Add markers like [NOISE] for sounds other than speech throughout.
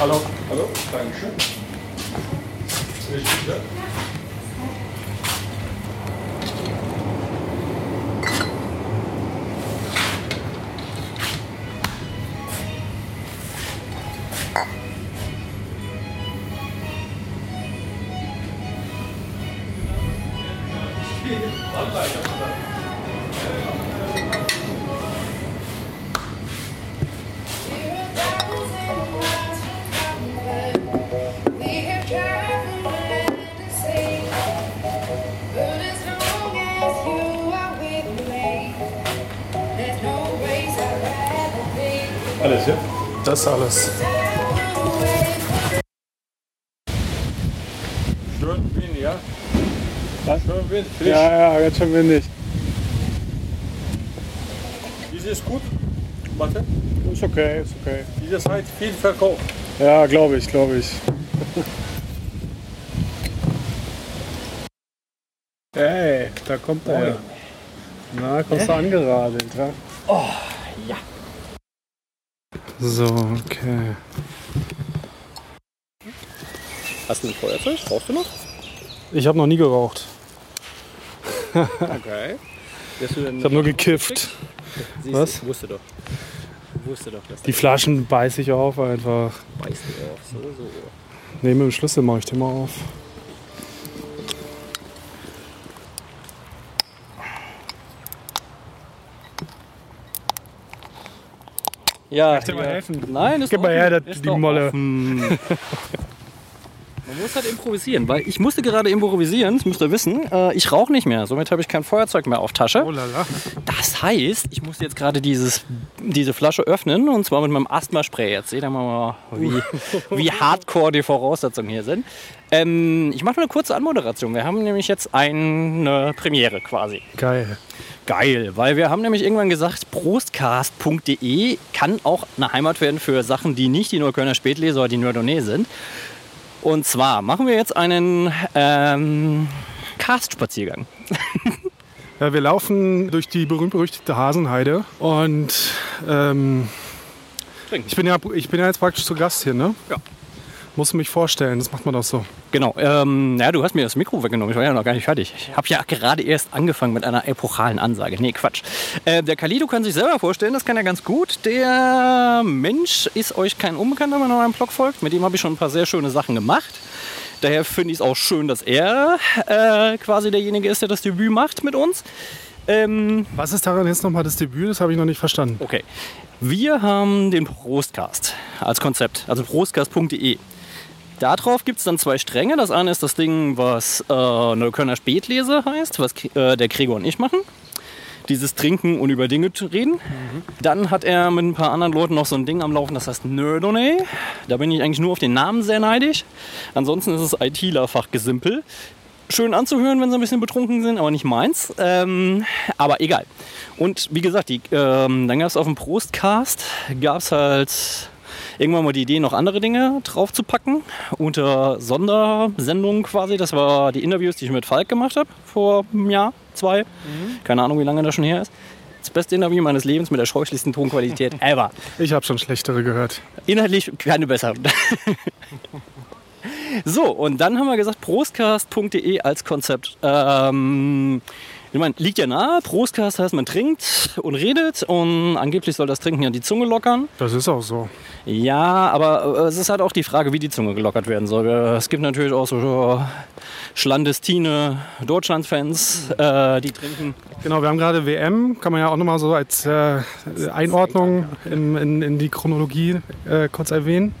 Hallo. Hallo, Dankeschön. Richtig, ja. Das alles. Schön Wind, ja? Was? Schön Wind, frisch. Ja, ja, ganz schön windig. Ist gut. Warte. Ist okay, ist okay. Diese Zeit viel verkauft. Ja, glaube ich, glaube ich. [LAUGHS] Hey, da kommt er. Na, kommst du angeradelt, ja? Oh, ja. So, okay. Hast du ein Feuerzeug? Brauchst du noch? Ich habe noch nie geraucht. Okay. Ich habe nur gekifft. Was? Ich wusste doch. Wusste doch, Die Flaschen beiße ich auf einfach. das beißt du auf. So, so. Ne, mit dem Schlüssel mache ich den mal auf. Ja, dir mal ja. helfen? Nein, ist Gib mal her, Ist die Molle. [LAUGHS] Man muss halt improvisieren, weil ich musste gerade improvisieren, das müsst ihr wissen. Äh, ich rauche nicht mehr, somit habe ich kein Feuerzeug mehr auf Tasche. Oh lala. Das heißt, ich muss jetzt gerade diese Flasche öffnen und zwar mit meinem Asthma-Spray. Jetzt seht ihr mal, wie, [LAUGHS] wie hardcore die Voraussetzungen hier sind. Ähm, ich mache nur eine kurze Anmoderation. Wir haben nämlich jetzt eine Premiere quasi. Geil. Geil, weil wir haben nämlich irgendwann gesagt, prostcast.de kann auch eine Heimat werden für Sachen, die nicht die Neuköllner Spätleser oder die Nerdonee sind. Und zwar machen wir jetzt einen ähm, Cast-Spaziergang. [LAUGHS] Ja, wir laufen durch die berühmt-berüchtigte Hasenheide und ähm, ich, bin ja, ich bin ja jetzt praktisch zu Gast hier, ne? Ja. Musst du mich vorstellen, das macht man doch so. Genau, ähm, ja, du hast mir das Mikro weggenommen. Ich war ja noch gar nicht fertig. Ich habe ja gerade erst angefangen mit einer epochalen Ansage. Nee, Quatsch. Äh, der Kalido kann sich selber vorstellen, das kann er ganz gut. Der Mensch ist euch kein Unbekannter, wenn man meinem Blog folgt. Mit dem habe ich schon ein paar sehr schöne Sachen gemacht. Daher finde ich es auch schön, dass er äh, quasi derjenige ist, der das Debüt macht mit uns. Ähm, Was ist daran jetzt nochmal das Debüt? Das habe ich noch nicht verstanden. Okay. Wir haben den Prostcast als Konzept, also prostcast.de. Darauf gibt es dann zwei Stränge. Das eine ist das Ding, was äh, Neuköllner Spätlese heißt, was äh, der Gregor und ich machen. Dieses Trinken und über Dinge zu reden. Dann hat er mit ein paar anderen Leuten noch so ein Ding am Laufen, das heißt Nerdonay. Da bin ich eigentlich nur auf den Namen sehr neidisch. Ansonsten ist es ITler-Fachgesimpel. Schön anzuhören, wenn sie ein bisschen betrunken sind, aber nicht meins. Ähm, aber egal. Und wie gesagt, die, ähm, dann gab es auf dem Prostcast, gab es halt irgendwann mal die Idee, noch andere Dinge drauf zu packen. Unter Sondersendungen quasi. Das war die Interviews, die ich mit Falk gemacht habe vor einem Jahr, zwei. Keine Ahnung, wie lange das schon her ist. Das beste Interview meines Lebens mit der scheußlichsten Tonqualität [LAUGHS] ever. Ich habe schon schlechtere gehört. Inhaltlich keine besseren. [LAUGHS] so, und dann haben wir gesagt, prostcast.de als Konzept. Ähm, ich meine, liegt ja nahe. Prostcast heißt, man trinkt und redet und angeblich soll das Trinken ja die Zunge lockern. Das ist auch so. Ja, aber äh, es ist halt auch die Frage, wie die Zunge gelockert werden soll. Äh, Es gibt natürlich auch so Schlandestine Deutschland-Fans, äh, die trinken. Genau, wir haben gerade WM, kann man ja auch nochmal so als äh, Einordnung in, in, in die Chronologie äh, kurz erwähnen.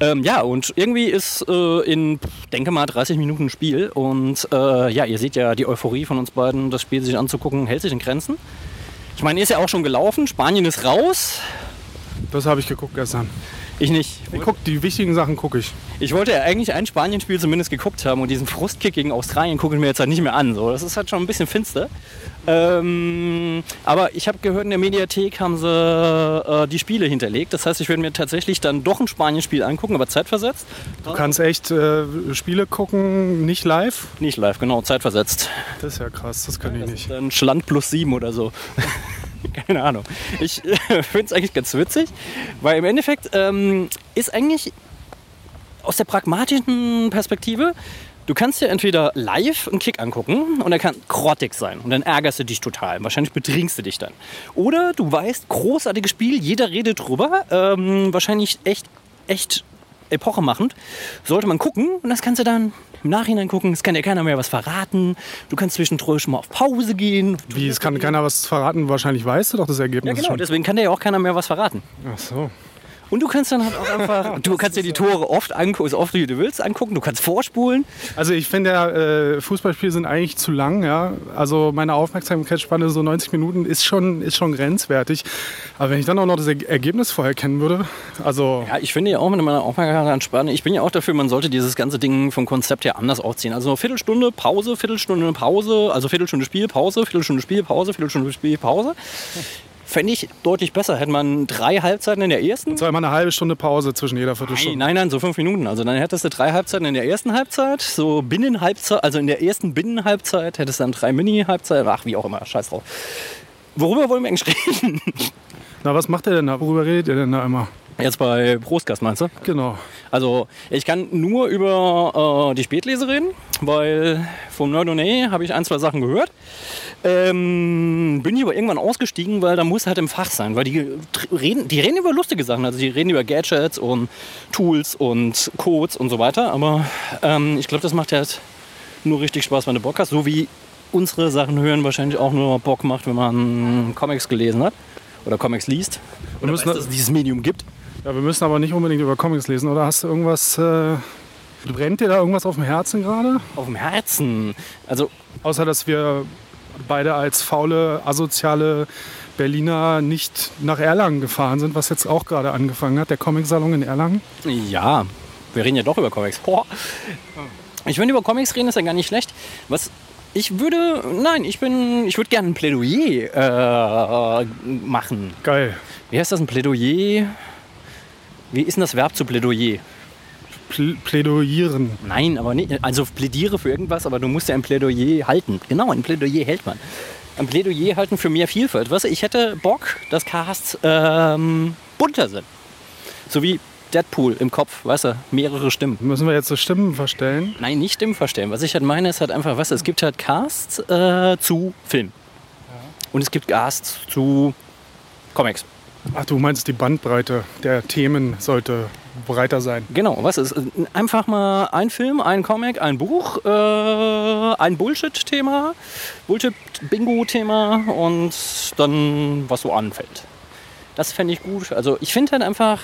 Ähm, ja, und irgendwie ist äh, in, denke mal, 30 Minuten Spiel. Und äh, ja, ihr seht ja die Euphorie von uns beiden, das Spiel sich anzugucken, hält sich in Grenzen. Ich meine, ist ja auch schon gelaufen. Spanien ist raus. Das habe ich geguckt gestern. Ich nicht. Ich guck, die wichtigen Sachen gucke ich. Ich wollte ja eigentlich ein Spanien-Spiel zumindest geguckt haben und diesen Frustkick gegen Australien gucke ich mir jetzt halt nicht mehr an. So. Das ist halt schon ein bisschen finster. Ähm, aber ich habe gehört, in der Mediathek haben sie äh, die Spiele hinterlegt. Das heißt, ich werde mir tatsächlich dann doch ein Spanien-Spiel angucken, aber zeitversetzt. Du kannst echt äh, Spiele gucken, nicht live. Nicht live, genau, zeitversetzt. Das ist ja krass, das kann ich Das nicht. dann Schland plus sieben oder so. [LAUGHS] Keine Ahnung. Ich [LAUGHS] finde es eigentlich ganz witzig, weil im Endeffekt ähm, ist eigentlich aus der pragmatischen Perspektive, du kannst dir entweder live einen Kick angucken und er kann grottig sein und dann ärgerst du dich total. Wahrscheinlich betrinkst du dich dann. Oder du weißt, großartiges Spiel, jeder redet drüber, ähm, wahrscheinlich echt, echt epochemachend. Sollte man gucken und das kannst du dann im Nachhinein gucken. Es kann dir keiner mehr was verraten. Du kannst zwischendurch schon mal auf Pause gehen. Wie, es kann keiner was verraten? Wahrscheinlich weißt du doch das Ergebnis Ja, genau. schon. Deswegen kann dir ja auch keiner mehr was verraten. Ach so. Und du kannst dann halt auch [LAUGHS] einfach, du kannst dir die Tore oft angucken, so oft wie du willst angucken. Du kannst vorspulen. Also ich finde ja, äh, Fußballspiele sind eigentlich zu lang. Ja? Also meine Aufmerksamkeitsspanne so 90 Minuten ist schon, ist schon grenzwertig. Aber wenn ich dann auch noch das Er- Ergebnis vorher kennen würde, also Ja, ich finde ja auch mit meiner Aufmerksamkeitsspanne, ich bin ja auch dafür, man sollte dieses ganze Ding vom Konzept her anders aufziehen. Also Viertelstunde Pause, Viertelstunde Pause, also Viertelstunde Spiel, Pause, Viertelstunde Spiel, Pause, Viertelstunde Spiel, Pause. Fände ich deutlich besser. Hätte man drei Halbzeiten in der ersten. so immer eine halbe Stunde Pause zwischen jeder Nein, Viertelstunde. nein, nein, so fünf Minuten. Also dann hättest du drei Halbzeiten in der ersten Halbzeit, so Binnenhalbzeit, also in der ersten Binnenhalbzeit hättest du dann drei Mini-Halbzeiten, ach wie auch immer, scheiß drauf. Worüber wollen wir eigentlich [LAUGHS] reden? Na, was macht ihr denn da? Worüber redet ihr denn da immer? Jetzt bei Prostgast meinst du? Genau. Also ich kann nur über äh, die Spätlese reden, weil vom Nerdonay habe ich ein, zwei Sachen gehört. Ähm, bin ich aber irgendwann ausgestiegen, weil da muss halt im Fach sein, weil die reden, die reden über lustige Sachen, also die reden über Gadgets und Tools und Codes und so weiter. Aber ähm, ich glaube, das macht halt nur richtig Spaß, wenn du Bock hast, so wie unsere Sachen hören wahrscheinlich auch nur Bock macht, wenn man Comics gelesen hat oder Comics liest oder müssen- weiß, dass es dieses Medium gibt. Ja, wir müssen aber nicht unbedingt über Comics lesen, oder hast du irgendwas, äh, brennt dir da irgendwas auf dem Herzen gerade? Auf dem Herzen. Also Außer, dass wir beide als faule, asoziale Berliner nicht nach Erlangen gefahren sind, was jetzt auch gerade angefangen hat, der Comicsalon in Erlangen. Ja, wir reden ja doch über Comics. Boah. Ich finde, über Comics reden ist ja gar nicht schlecht. Was ich würde, nein, ich bin, ich würde gerne ein Plädoyer äh, machen. Geil. Wie heißt das, ein Plädoyer? Wie ist denn das Verb zu Plädoyer? Pl Plädoyieren. Nein, aber nicht, also plädiere für irgendwas, aber du musst ja ein Plädoyer halten. Genau, ein Plädoyer hält man. Ein Plädoyer halten für mehr Vielfalt. Weißt du, ich hätte Bock, dass Casts ähm, bunter sind. So wie Deadpool im Kopf, weißt du, mehrere Stimmen. Müssen wir jetzt so Stimmen verstellen? Nein, nicht Stimmen verstellen. Was ich halt meine, ist halt einfach, was es gibt halt Casts äh, zu Film. Und es gibt Casts zu Comics. Ach, du meinst, die Bandbreite der Themen sollte breiter sein. Genau, was ist einfach mal ein Film, ein Comic, ein Buch, äh, ein Bullshit-Thema, Bullshit-Bingo-Thema und dann was so anfällt. Das fände ich gut. Also ich finde halt einfach,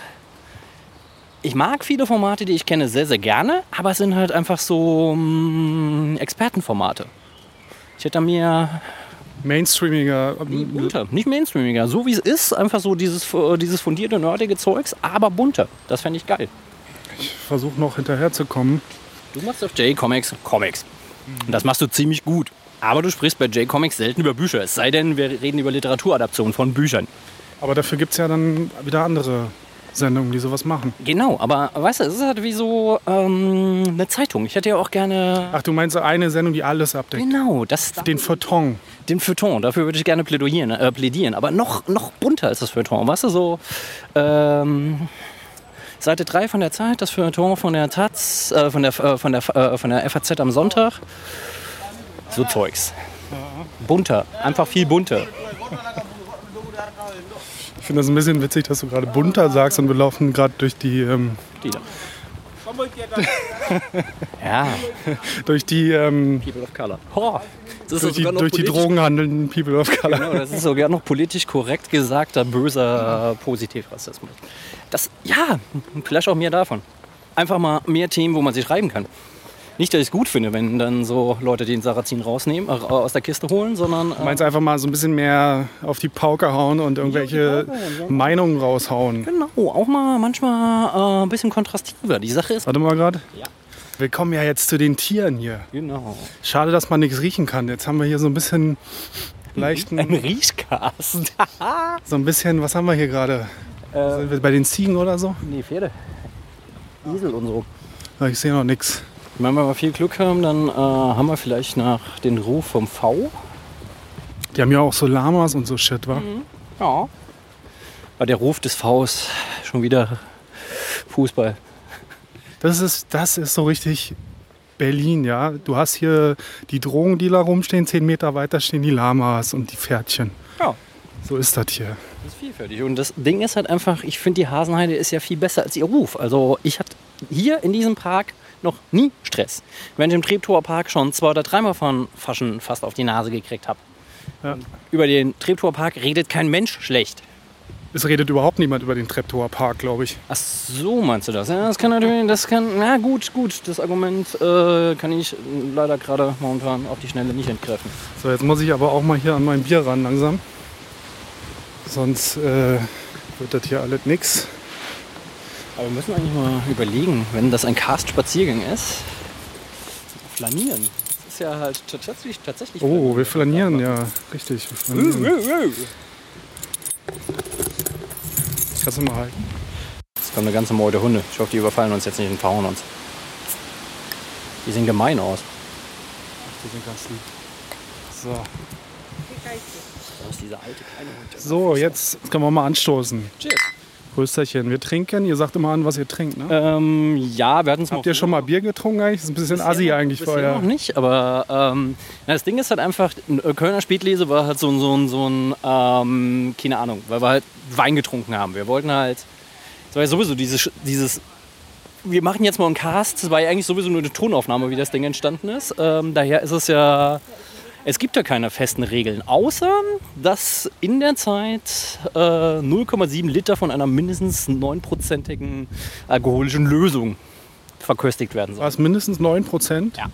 ich mag viele Formate, die ich kenne, sehr, sehr gerne, aber es sind halt einfach so mm, Expertenformate. Ich hätte mir Mainstreamiger. Nee, bunter, nicht mainstreamiger. So wie es ist, einfach so dieses, äh, dieses fundierte, nerdige Zeugs, aber bunter. Das fände ich geil. Ich versuche noch hinterherzukommen. Du machst auf J-Comics Comics. Und das machst du ziemlich gut. Aber du sprichst bei J-Comics selten über Bücher. Es sei denn, wir reden über Literaturadaptionen von Büchern. Aber dafür gibt es ja dann wieder andere Sendungen, die sowas machen. Genau, aber weißt du, es ist halt wie so ähm, eine Zeitung. Ich hätte ja auch gerne. Ach, du meinst so eine Sendung, die alles abdeckt? Genau, das, Den Feuilleton. den Feuilleton. Dafür würde ich gerne plädieren, äh, plädieren. Aber noch, noch bunter als das Feuilleton. Weißt du, so. Ähm, Seite 3 von der Zeit, das Feuilleton von der Taz, äh, von, der, äh, von, der, äh, von der FAZ am Sonntag. So Zeugs. Bunter, einfach viel bunter. Ich finde das ein bisschen witzig, dass du gerade bunter sagst und wir laufen gerade durch die, ähm, Die da. [LAUGHS] ja, [LAUGHS] durch die, ähm, People of Color. Oh, das ist durch die, durch die drogenhandelnden People of Color. Genau, das ist sogar noch politisch korrekt gesagter böser Positivrassismus. Das, ja, vielleicht auch mehr davon. Einfach mal mehr Themen, wo man sich reiben kann. Nicht, dass ich es gut finde, wenn dann so Leute den Sarrazin rausnehmen, äh, aus der Kiste holen, sondern äh, Du meinst einfach mal so ein bisschen mehr auf die Pauke hauen und irgendwelche Pauke ja. Meinungen raushauen. genau, auch mal manchmal äh, ein bisschen kontrastiver. Die Sache ist, Warte mal gerade. Ja. Wir kommen ja jetzt zu den Tieren hier. genau, Schade, dass man nichts riechen kann. Jetzt haben wir hier so ein bisschen leichten, ein Riechcast. [LAUGHS] so ein bisschen, was haben wir hier gerade? äh, Sind wir bei den Ziegen oder so? nee, Pferde. Esel und so. Ja, Ich sehe noch nichts. Wenn wir mal viel Glück haben, dann äh, haben wir vielleicht nach den Ruf vom V. Die haben ja auch so Lamas und so Shit, wa? Ja. Aber der Ruf des Vs schon wieder Fußball. Das ist, das ist so richtig Berlin, ja. Du hast hier die Drogendealer rumstehen, zehn Meter weiter stehen die Lamas und die Pferdchen. Ja. So ist das hier. Das ist vielfältig. Und das Ding ist halt einfach, ich finde, die Hasenheide ist ja viel besser als ihr Ruf. Also ich hatte hier in diesem Park noch nie Stress. Während ich im Treptower Park schon zwei oder dreimal von Faschen fast auf die Nase gekriegt habe. Ja. Über den Treptower Park redet kein Mensch schlecht. Es redet überhaupt niemand über den Treptower Park, glaube ich. Ach so, meinst du das? Ja, das kann natürlich, das kann, na gut, gut, das Argument äh, kann ich leider gerade momentan auf die Schnelle nicht entkräften. So, jetzt muss ich aber auch mal hier an mein Bier ran langsam. Sonst äh, wird das hier alles nix. Aber wir müssen eigentlich mal überlegen, wenn das ein Cast-Spaziergang ist, flanieren. Das ist ja halt tatsächlich, tatsächlich Oh, wir flanieren, ja, richtig. Wir flanieren. Kannst du mal halten? Es kommt eine ganze Meute Hunde. Ich hoffe, die überfallen uns jetzt nicht und verhauen uns. Die sehen gemein aus. Die sind ganz lieb. So. So, jetzt können wir mal anstoßen. Cheers. Prösterchen. Wir trinken. Ihr sagt immer an, was ihr trinkt, ne? Ähm, ja, wir hatten es Habt ihr schon mal Bier getrunken eigentlich? Das ist ein bisschen assi eigentlich Bisher euer. noch nicht, aber ähm, na, das Ding ist halt einfach, ein Kölner Spätlese war halt so, ein- so, ein- so ein, ähm, keine Ahnung, weil wir halt Wein getrunken haben. Wir wollten halt, das war ja sowieso dieses, dieses wir machen jetzt mal einen Cast, das war ja eigentlich sowieso nur eine Tonaufnahme, wie das Ding entstanden ist. Ähm, daher ist es ja, es gibt ja keine festen Regeln, außer dass in der Zeit äh, 0,7 Liter von einer mindestens 9%igen alkoholischen Lösung verköstigt werden sollen. Was, mindestens 9%? Ja.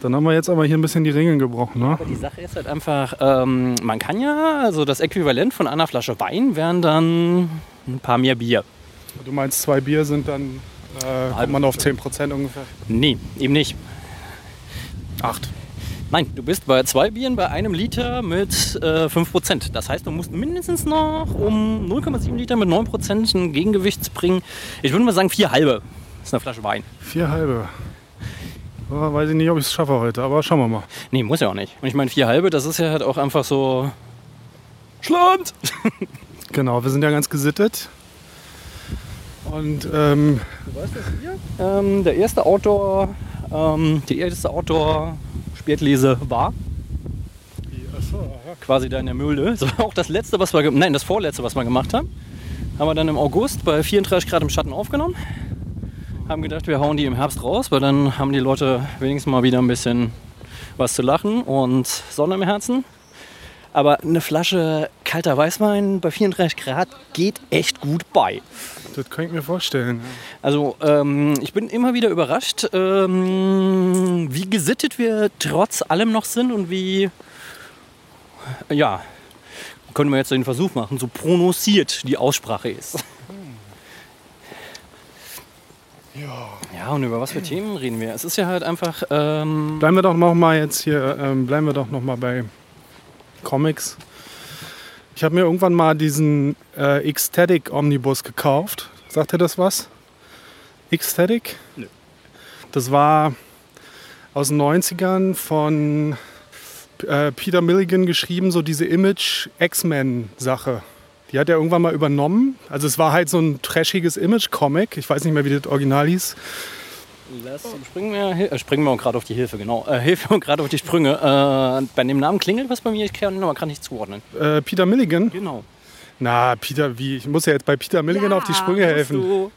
Dann haben wir jetzt aber hier ein bisschen die Regeln gebrochen, ne? Aber die Sache ist halt einfach, ähm, man kann ja, also das Äquivalent von einer Flasche Wein wären dann ein paar mehr Bier. Du meinst, zwei Bier sind dann, äh, kommt man auf 10% ungefähr? Nee, eben nicht. Acht. Nein, du bist bei zwei Bieren bei einem Liter mit äh, 5%. Das heißt, du musst mindestens noch um 0,7 Liter mit 9% ein Gegengewicht bringen. Ich würde mal sagen, vier halbe ist eine Flasche Wein. Vier halbe. Oh, weiß ich nicht, ob ich es schaffe heute, aber schauen wir mal. Nee, muss ja auch nicht. Und ich meine, vier halbe, das ist ja halt auch einfach so. Schland! [LAUGHS] Genau, wir sind ja ganz gesittet. Und ähm, Ähm, der erste Outdoor, ähm, die erste Outdoor-Spätlese war quasi da in der Mühle. Das war auch das letzte, was wir, nein, das vorletzte, was wir gemacht haben. Haben wir dann im August bei 34 Grad im Schatten aufgenommen. Haben gedacht, wir hauen die im Herbst raus, weil dann haben die Leute wenigstens mal wieder ein bisschen was zu lachen und Sonne im Herzen. Aber eine Flasche kalter Weißwein bei 34 Grad geht echt gut bei. Das kann ich mir vorstellen. Also ähm, ich bin immer wieder überrascht, ähm, wie gesittet wir trotz allem noch sind und wie, ja, können wir jetzt den Versuch machen, so prononciert die Aussprache ist. Ja. Ja, und über was für Themen reden wir? Es ist ja halt einfach, ähm, Bleiben wir doch noch mal jetzt hier, ähm, bleiben wir doch noch mal bei Comics. Ich habe mir irgendwann mal diesen äh, Ecstatic Omnibus gekauft. Sagt ihr das was? Ecstatic? Nö. Das war aus den 90ern von äh, Peter Milligan geschrieben, so diese Image X-Men-Sache. Die hat er irgendwann mal übernommen. Also es war halt so ein trashiges Image-Comic. Ich weiß nicht mehr, wie das Original hieß. Lass, springen wir, äh, springen wir gerade auf die Hilfe, genau. Äh, Hilfe und gerade auf die Sprünge. Äh, bei dem Namen klingelt was bei mir, ich kann ihn aber gerade nicht zuordnen. Äh, Peter Milligan. Genau. Na, Peter, wie? Ich muss ja jetzt bei Peter Milligan auf die Sprünge helfen. Du,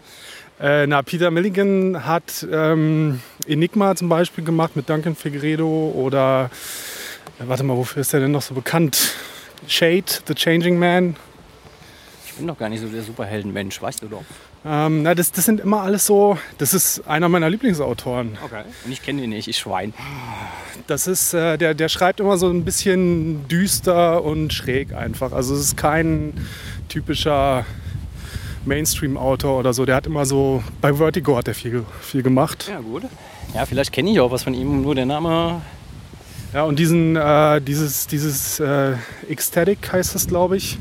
Äh, na, Peter Milligan hat ähm, Enigma zum Beispiel gemacht mit Duncan Figueredo oder, äh, warte mal, wofür ist er denn noch so bekannt? Shade, The Changing Man. ich bin doch gar nicht so der Superheldenmensch, weißt du doch. Ähm, na, das, das sind immer alles so, das ist einer meiner Lieblingsautoren. Okay. Und ich kenne den nicht, ich Schwein. Das ist, äh, der, der schreibt immer so ein bisschen düster und schräg einfach. Also es ist kein typischer Mainstream-Autor oder so. Der hat immer so, bei Vertigo hat er viel, viel gemacht. Ja, gut. Ja, vielleicht kenne ich auch was von ihm, nur der Name. Ja, und diesen, äh, dieses, dieses äh, Ecstatic heißt es, glaube ich.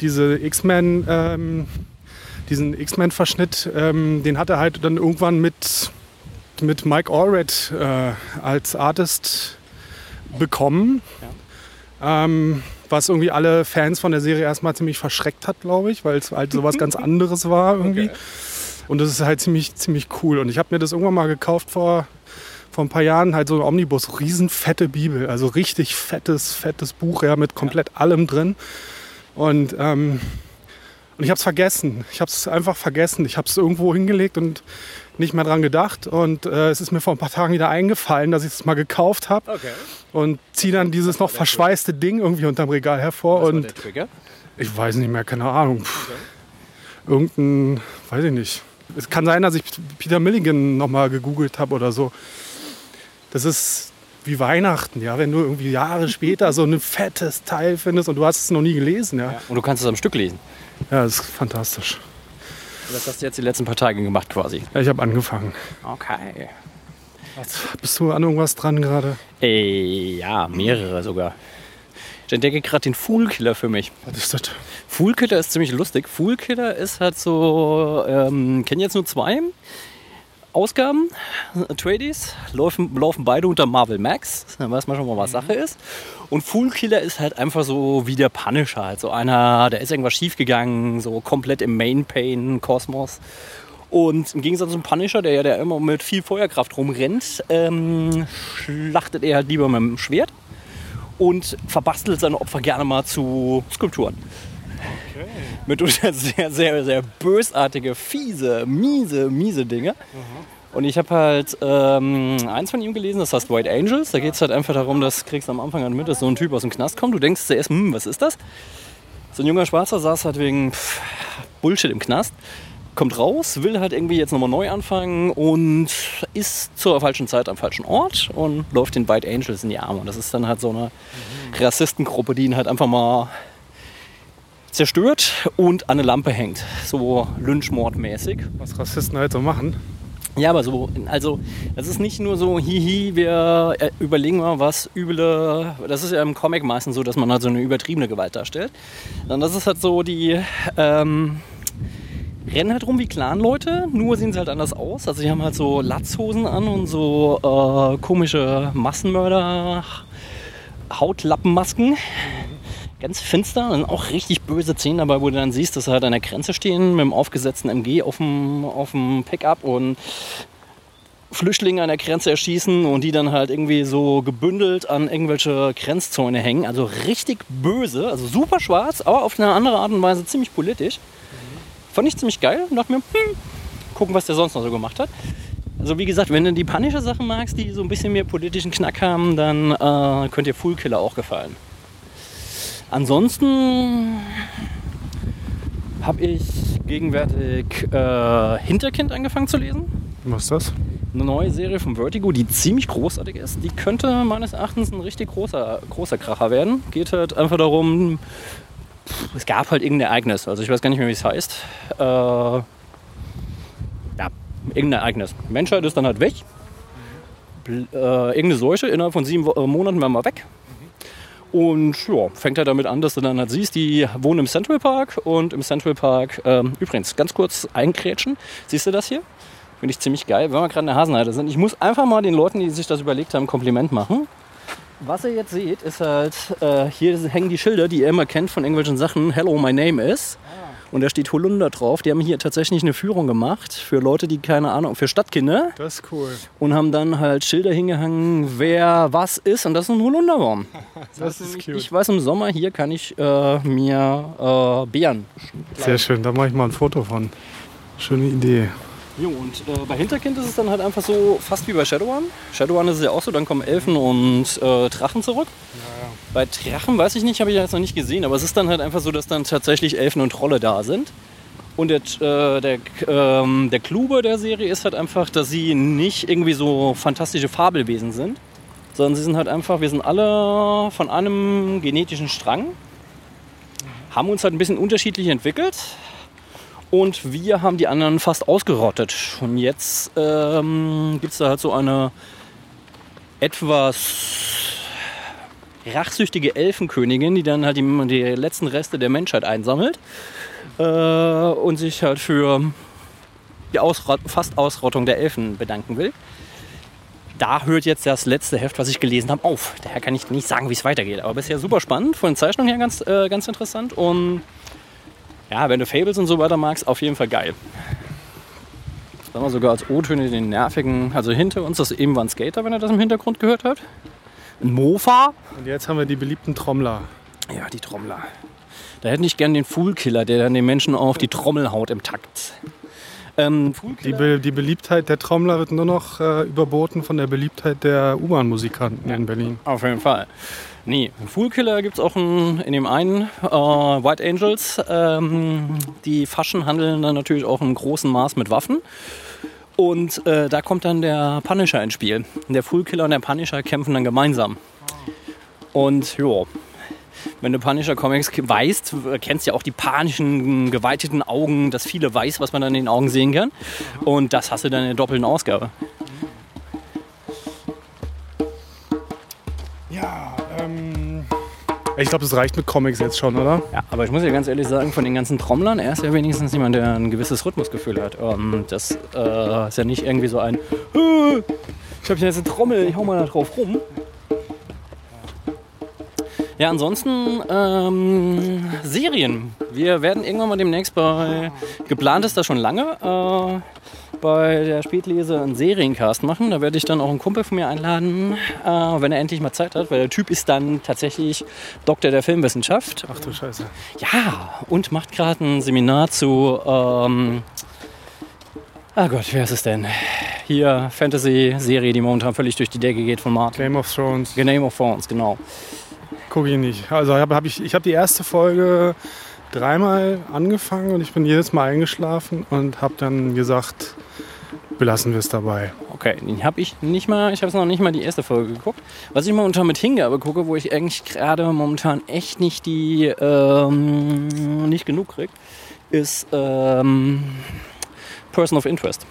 Diese X-Men, ähm, diesen X-Men-Verschnitt, ähm, den hat er halt dann irgendwann mit, mit Mike Allred äh, als Artist bekommen. Ähm, was irgendwie alle Fans von der Serie erstmal ziemlich verschreckt hat, glaube ich, weil es halt sowas [LAUGHS] ganz anderes war irgendwie. Und das ist halt ziemlich, ziemlich cool. Und ich habe mir das irgendwann mal gekauft vor, vor ein paar Jahren, halt so ein Omnibus, riesenfette Bibel. Also richtig fettes, fettes Buch, ja, mit komplett allem drin. Und, ähm, und ich habe es vergessen. Ich habe es einfach vergessen. Ich habe es irgendwo hingelegt und nicht mehr dran gedacht. Und äh, es ist mir vor ein paar Tagen wieder eingefallen, dass ich es mal gekauft habe. Okay. Und ziehe dann dieses noch verschweißte Ding irgendwie unterm Regal hervor. Was und der Trigger? ich weiß nicht mehr, keine Ahnung. Pff, Irgendein, weiß ich nicht. Es kann sein, dass ich Peter Milligan nochmal gegoogelt habe oder so. Das ist wie Weihnachten, ja, wenn du irgendwie Jahre später so ein fettes Teil findest und du hast es noch nie gelesen, ja. Und du kannst es am Stück lesen. Ja, das ist fantastisch. Das hast du jetzt die letzten paar Tage gemacht quasi. Ja, ich habe angefangen. Okay. Bist du an irgendwas dran gerade? Äh, ja, mehrere sogar. Ich entdecke gerade den Foolkiller für mich. Was ist das? Foolkiller ist ziemlich lustig. Foolkiller ist halt so, ähm, kennen jetzt nur zwei Ausgaben, Tradies, laufen, laufen beide unter Marvel Max, dann weiß man schon mal, was Sache ist. Und Foolkiller ist halt einfach so wie der Punisher, halt so einer, da ist irgendwas schiefgegangen, so komplett im Main-Pain-Kosmos. Und im Gegensatz zum Punisher, der ja der immer mit viel Feuerkraft rumrennt, ähm, schlachtet er halt lieber mit dem Schwert und verbastelt seine Opfer gerne mal zu Skulpturen. Mitunter [LAUGHS] sehr, sehr, sehr bösartige, fiese, miese, miese Dinge. Und ich habe halt ähm, eins von ihm gelesen, das heißt White Angels. Da geht es halt einfach darum, dass kriegst am Anfang an mit, dass so ein Typ aus dem Knast kommt. Du denkst zuerst, hm, was ist das? So ein junger Schwarzer saß halt wegen pff, Bullshit im Knast, kommt raus, will halt irgendwie jetzt nochmal neu anfangen und ist zur falschen Zeit am falschen Ort und läuft den White Angels in die Arme. Und das ist dann halt so eine Rassistengruppe, die ihn halt einfach mal zerstört und an eine Lampe hängt. So Lynchmordmäßig. Was Rassisten halt so machen. Ja, aber so, also das ist nicht nur so, hihi, wir äh, überlegen mal, was üble, das ist ja im Comic meistens so, dass man halt so eine übertriebene Gewalt darstellt. Dann das ist halt so, die ähm, rennen halt rum wie Clan-Leute, nur sehen sie halt anders aus. Also die haben halt so Latzhosen an und so äh, komische Massenmörder, Hautlappenmasken. Ganz finster und auch richtig böse Szenen dabei, wo du dann siehst, dass sie halt an der Grenze stehen mit dem aufgesetzten MG auf dem, auf dem Pickup und Flüchtlinge an der Grenze erschießen und die dann halt irgendwie so gebündelt an irgendwelche Grenzzäune hängen. Also richtig böse, also super schwarz, aber auf eine andere Art und Weise ziemlich politisch. Fand ich ziemlich geil und dachte mir, hm, gucken, was der sonst noch so gemacht hat. Also wie gesagt, wenn du die Punisher-Sachen magst, die so ein bisschen mehr politischen Knack haben, dann äh, könnte dir Foolkiller auch gefallen. Ansonsten habe ich gegenwärtig äh, Hinterkind angefangen zu lesen. Was ist das? Eine neue Serie von Vertigo, die ziemlich großartig ist. Die könnte meines Erachtens ein richtig großer, großer Kracher werden. Geht halt einfach darum, es gab halt irgendein Ereignis. Also ich weiß gar nicht mehr, wie es heißt. Äh, ja, irgendein Ereignis. Die Menschheit ist dann halt weg. Äh, irgendeine Seuche innerhalb von sieben äh, Monaten wären wir weg. Und ja, fängt halt damit an, dass du dann halt siehst, die wohnen im Central Park und im Central Park, ähm, übrigens, ganz kurz einkrätschen, siehst du das hier? Finde ich ziemlich geil, wenn wir gerade in der Hasenheide sind. Ich muss einfach mal den Leuten, die sich das überlegt haben, Kompliment machen. Was ihr jetzt seht, ist halt, äh, hier hängen die Schilder, die ihr immer kennt von irgendwelchen Sachen. Hello, my name is. Und da steht Holunder drauf. Die haben hier tatsächlich eine Führung gemacht für Leute, die keine Ahnung, für Stadtkinder. Das ist cool. Und haben dann halt Schilder hingehangen, wer was ist. Und das ist ein Holunderbaum. Das ist cute. Ich weiß, im Sommer hier kann ich äh, mir äh, Beeren. Sehr schön, da mache ich mal ein Foto von. Schöne Idee. Jo, und äh, bei Hinterkind ist es dann halt einfach so, fast wie bei Shadowrun. Shadowrun ist es ja auch so, dann kommen Elfen und äh, Drachen zurück. Bei Drachen weiß ich nicht, habe ich jetzt noch nicht gesehen, aber es ist dann halt einfach so, dass dann tatsächlich Elfen und Trolle da sind. Und der, äh, der, ähm, der Clou bei der Serie ist halt einfach, dass sie nicht irgendwie so fantastische Fabelwesen sind, sondern sie sind halt einfach, wir sind alle von einem genetischen Strang, haben uns halt ein bisschen unterschiedlich entwickelt und wir haben die anderen fast ausgerottet. Und jetzt ähm, gibt es da halt so eine etwas rachsüchtige Elfenkönigin, die dann halt die, die letzten Reste der Menschheit einsammelt äh, und sich halt für die Ausrott, fast Ausrottung der Elfen bedanken will. Da hört jetzt das letzte Heft, was ich gelesen habe, auf. Daher kann ich nicht sagen, wie es weitergeht. Aber bisher super spannend, von den Zeichnungen her ganz, äh, ganz interessant. Und ja, wenn du Fables und so weiter magst, auf jeden Fall geil. Da haben wir sogar als O-Töne den nervigen, also hinter uns, das eben war ein Skater, wenn ihr das im Hintergrund gehört habt. Ein Mofa. Und jetzt haben wir die beliebten Trommler. Ja, die Trommler. Da hätte ich gern den Foolkiller, der dann den Menschen auf die Trommel haut im Takt. Ähm, Die? Be die Beliebtheit der Trommler wird nur noch äh, überboten von der Beliebtheit der U-Bahn-Musikanten in Berlin. Auf jeden Fall. Nee, Foolkiller gibt es auch in, in dem einen, äh, White Angels. Ähm, die Faschen handeln dann natürlich auch im großen Maß mit Waffen. Und äh, da kommt dann der Punisher ins Spiel. Der Foolkiller und der Punisher kämpfen dann gemeinsam. Und ja, wenn du Punisher Comics weißt, äh, kennst ja auch die panischen, geweiteten Augen, das viele weiß, was man dann in den Augen sehen kann. Und das hast du dann in der doppelten Ausgabe. Ja. Ich glaube, das reicht mit Comics jetzt schon, oder? Ja, aber ich muss ja ganz ehrlich sagen, von den ganzen Trommlern, er ist ja wenigstens jemand, der ein gewisses Rhythmusgefühl hat. Ähm, das äh, ist ja nicht irgendwie so ein, "Äh, ich habe hier jetzt eine Trommel, ich hau mal da drauf rum. Ja, ansonsten ähm, Serien. Wir werden irgendwann mal demnächst bei, geplant ist das schon lange, äh, bei der Spätlese einen Seriencast machen. Da werde ich dann auch einen Kumpel von mir einladen, äh, wenn er endlich mal Zeit hat, weil der Typ ist dann tatsächlich Doktor der Filmwissenschaft Ach du Scheiße. ja, und macht gerade ein Seminar zu. Ähm, ah Gott, wer ist es denn? Hier, Fantasy-Serie, die momentan völlig durch die Decke geht von Martin. Game of Thrones. Game of Thrones, genau. Gucke ich nicht. Also hab, hab ich, ich habe die erste Folge dreimal angefangen und ich bin jedes Mal eingeschlafen und habe dann gesagt, belassen wir es dabei. Okay, den habe ich nicht mal, ich habe noch nicht mal die erste Folge geguckt. Was ich momentan mit Hingabe gucke, wo ich eigentlich gerade momentan echt nicht die, ähm, nicht genug krieg, ist ähm, Person of Interest.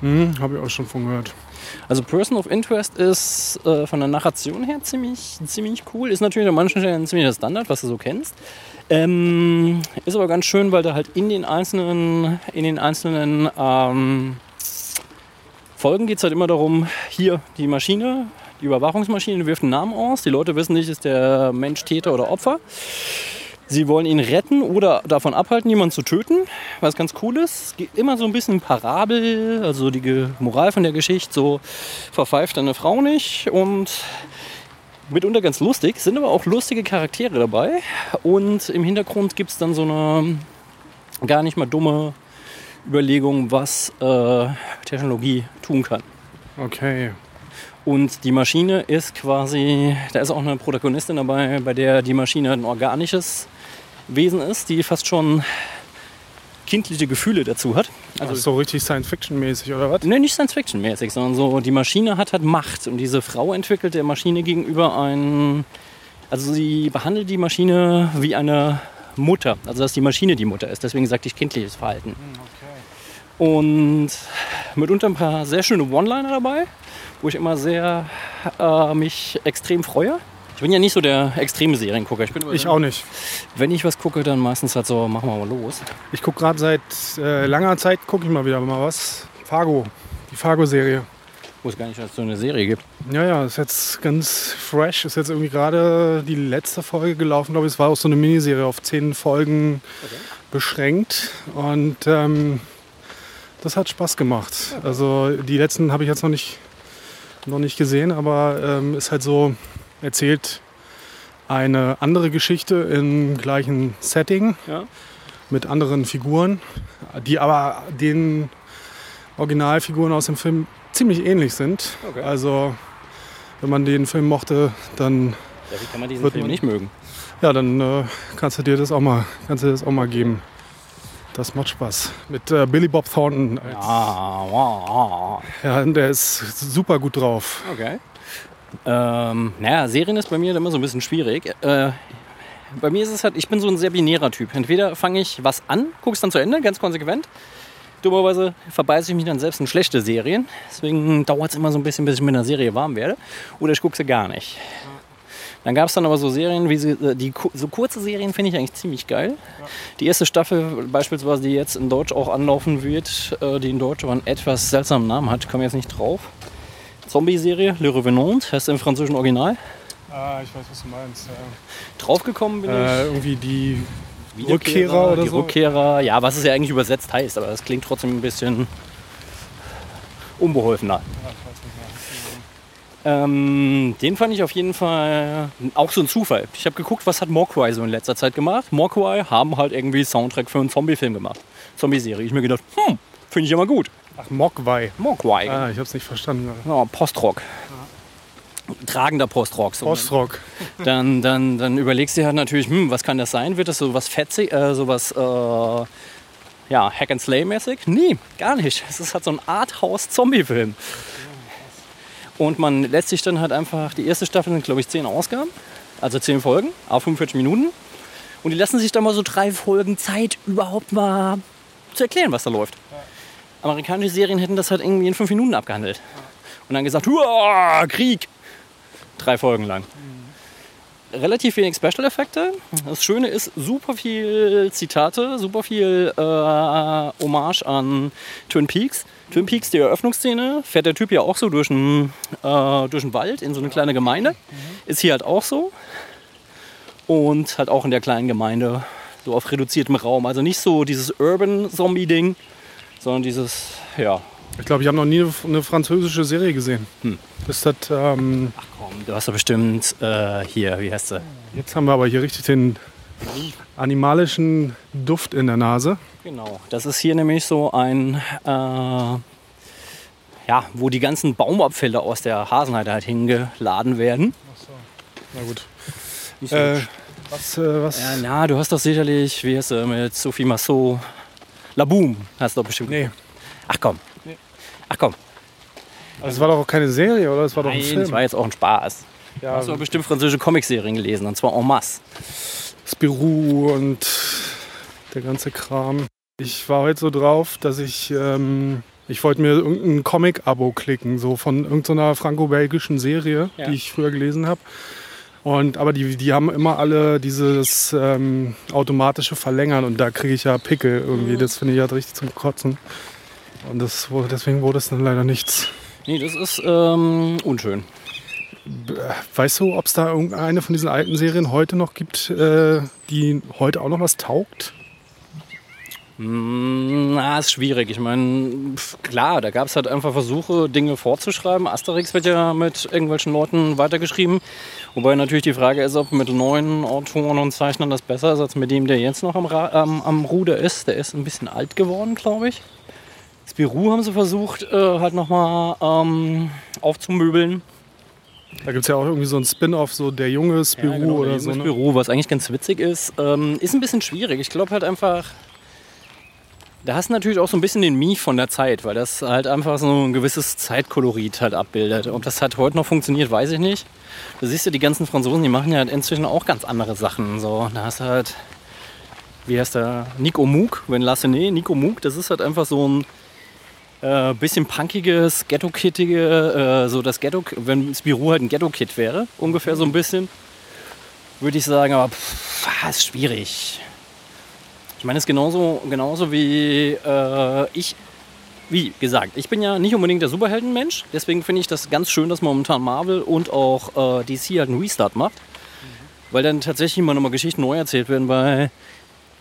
Hm, habe ich auch schon von gehört. Also Person of Interest ist äh, von der Narration her ziemlich, ziemlich cool. Ist natürlich an manchen Stellen ziemlich der Standard, was du so kennst. Ähm, ist aber ganz schön, weil da halt in den einzelnen, in den einzelnen ähm, Folgen geht es halt immer darum, hier die Maschine, die Überwachungsmaschine wirft einen Namen aus. Die Leute wissen nicht, ist der Mensch Täter oder Opfer. Sie wollen ihn retten oder davon abhalten, jemanden zu töten, was ganz cool ist. Es geht immer so ein bisschen Parabel, also die Moral von der Geschichte, so verpfeift eine Frau nicht und mitunter ganz lustig, sind aber auch lustige Charaktere dabei und im Hintergrund gibt es dann so eine gar nicht mal dumme Überlegung, was äh, Technologie tun kann. Okay. Und die Maschine ist quasi, da ist auch eine Protagonistin dabei, bei der die Maschine ein organisches Wesen ist, die fast schon kindliche Gefühle dazu hat. Also Also so richtig Science-Fiction-mäßig, oder was? ne, nicht Science-Fiction-mäßig, sondern so, die Maschine hat halt Macht und diese Frau entwickelt der Maschine gegenüber ein, also sie behandelt die Maschine wie eine Mutter, also dass die Maschine die Mutter ist, deswegen sagte ich kindliches Verhalten. Und mitunter ein paar sehr schöne One-Liner dabei, wo ich immer sehr äh, mich extrem freue. Ich bin ja nicht so der extreme Seriengucker. Ich, bin Ich auch nicht. Wenn ich was gucke, dann meistens halt so, machen wir mal los. Ich gucke gerade seit äh, langer Zeit, gucke ich mal wieder mal was. Fargo, die Fargo-Serie. Wo es gar nicht so eine Serie gibt. Ja, ja, ist jetzt ganz fresh. Ist jetzt irgendwie gerade die letzte Folge gelaufen, glaube ich. Es war auch so eine Miniserie auf zehn Folgen beschränkt. Und ähm, das hat Spaß gemacht. Also die letzten habe ich jetzt noch nicht, noch nicht gesehen, aber ähm, ist halt so erzählt eine andere Geschichte im gleichen Setting Ja. mit anderen Figuren, die aber den Originalfiguren aus dem Film ziemlich ähnlich sind. Okay. Also wenn man den Film mochte, dann Ja, wie kann man diesen Wird Film nicht mögen? ja, dann äh, kannst du dir das auch mal, kannst du das auch mal geben. Das macht Spaß. Mit äh, Billy Bob Thornton. Als, Ah, wow. ja, der ist super gut drauf. Okay. Ähm, naja, Serien ist bei mir immer so ein bisschen schwierig. Äh, bei mir ist es halt, ich bin so ein sehr binärer Typ. Entweder fange ich was an, gucke es dann zu Ende, ganz konsequent. Dummerweise verbeiße ich mich dann selbst in schlechte Serien. Deswegen dauert es immer so ein bisschen, bis ich mit einer Serie warm werde. Oder ich gucke sie gar nicht. Dann gab es dann aber so Serien, wie sie, äh, die so kurze Serien finde ich eigentlich ziemlich geil. Die erste Staffel beispielsweise, die jetzt in Deutsch auch anlaufen wird, äh, die in Deutsch aber einen etwas seltsamen Namen hat, komme jetzt nicht drauf. Zombie-Serie, Le Revenant, heißt im französischen Original. Ah, ich weiß, was du meinst. Draufgekommen bin Äh, irgendwie die ich. Rückkehrer oder die so? Rückkehrer, ja, was es ja eigentlich übersetzt heißt, aber das klingt trotzdem ein bisschen unbeholfener. Ähm, den fand ich auf jeden Fall auch so ein Zufall. Ich habe geguckt, was hat Mogwai so in letzter Zeit gemacht. Mogwai haben halt irgendwie Soundtrack für einen Zombie-Film gemacht. Zombie-Serie. Ich mir gedacht, hm, finde ich immer gut. Ach, Mogwai. Mogwai. Ah, ich hab's nicht verstanden. Ja, Postrock. Tragender Postrock. So. Ostrock. Dann, dann, dann überlegst du dir halt natürlich, hm, was kann das sein? Wird das so was fetzig, äh, sowas, äh, ja, Hack and Slay mäßig? Nee, gar nicht. Es ist halt so ein Arthouse-Zombie-Film. Und man lässt sich dann halt einfach, die erste Staffel sind glaube ich zehn Ausgaben, also zehn Folgen, auf 45 Minuten. Und die lassen sich dann mal so drei Folgen Zeit, überhaupt mal zu erklären, was da läuft. Amerikanische Serien hätten das halt irgendwie in fünf Minuten abgehandelt. Und dann gesagt, Huah, Krieg. Drei Folgen lang. Relativ wenig Special-Effekte. Das Schöne ist, super viel Zitate, super viel äh, Hommage an Twin Peaks. Twin Peaks, die Eröffnungsszene, fährt der Typ ja auch so durch einen, äh, durch einen Wald in so eine kleine Gemeinde. Ist hier halt auch so. Und halt auch in der kleinen Gemeinde, so auf reduziertem Raum. Also nicht so dieses Urban-Zombie-Ding, sondern dieses, ja, Ich glaube, ich habe noch nie eine französische Serie gesehen. Hm. Ist das, ähm, ach komm, du hast doch bestimmt äh, hier, wie heißt sie? jetzt haben wir aber hier richtig den animalischen Duft in der Nase. Genau, das ist hier nämlich so ein, äh, ja, wo die ganzen Baumabfälle aus der Hasenheide halt hingeladen werden. Na gut. So Äh, was, äh, was? ja, na, du hast doch sicherlich, wie heißt sie, mit Sophie Massot, La Boom, hast du doch bestimmt. nee. Ach komm. Ach komm. Das war doch auch keine Serie, oder? Das war doch ein Nein, Film. das war jetzt auch ein Spaß. Du ja, hast doch bestimmt französische Comicserien gelesen, und zwar en masse. Spirou und der ganze Kram. Ich war heute so drauf, dass ich, ähm, ich wollte mir irgendein Comic-Abo klicken, so von irgendeiner franco-belgischen Serie, Ja. die ich früher gelesen habe. Und, aber die, die haben immer alle dieses ähm, automatische Verlängern und da kriege ich ja Pickel irgendwie. Das finde ich halt richtig zum Kotzen. Und das, deswegen wurde es dann leider nichts. Nee, das ist ähm, unschön. Weißt du, ob es da irgendeine von diesen alten Serien heute noch gibt, äh, die heute auch noch was taugt? Mm, Na, ist schwierig. Ich meine, klar, da gab es halt einfach Versuche, Dinge vorzuschreiben. Asterix wird ja mit irgendwelchen Leuten weitergeschrieben. Wobei natürlich die Frage ist, ob mit neuen Autoren und Zeichnern das besser ist, als mit dem, der jetzt noch am, ähm, am Ruder ist. Der ist ein bisschen alt geworden, glaube ich. Spirou haben sie versucht, äh, halt nochmal ähm, aufzumöbeln. Da gibt es ja auch irgendwie so ein Spin-off, so der junge Spirou Ja, genau, der oder so. junge Ne? Spirou, was eigentlich ganz witzig ist, ähm, ist ein bisschen schwierig. Ich glaube halt einfach, da hast du natürlich auch so ein bisschen den Mief von der Zeit, weil das halt einfach so ein gewisses Zeitkolorit halt abbildet. Ob das halt heute noch funktioniert, weiß ich nicht. Du siehst ja, die ganzen Franzosen, die machen ja halt inzwischen auch ganz andere Sachen. So, da hast du halt, wie heißt der, Nico Mouk, wenn Lassenet, Nico Mouk, das ist halt einfach so ein äh, bisschen punkiges, Ghetto-Kittige, äh, so das Ghetto, wenn Spirou halt ein Ghetto-Kid wäre, ungefähr so ein bisschen, würde ich sagen, aber pff, ist schwierig. Ich meine, es ist genauso, genauso wie äh, ich, wie gesagt, ich bin ja nicht unbedingt der Superheldenmensch, deswegen finde ich das ganz schön, dass momentan Marvel und auch äh, DC halt einen Restart macht, weil dann tatsächlich immer nochmal Geschichten neu erzählt werden, weil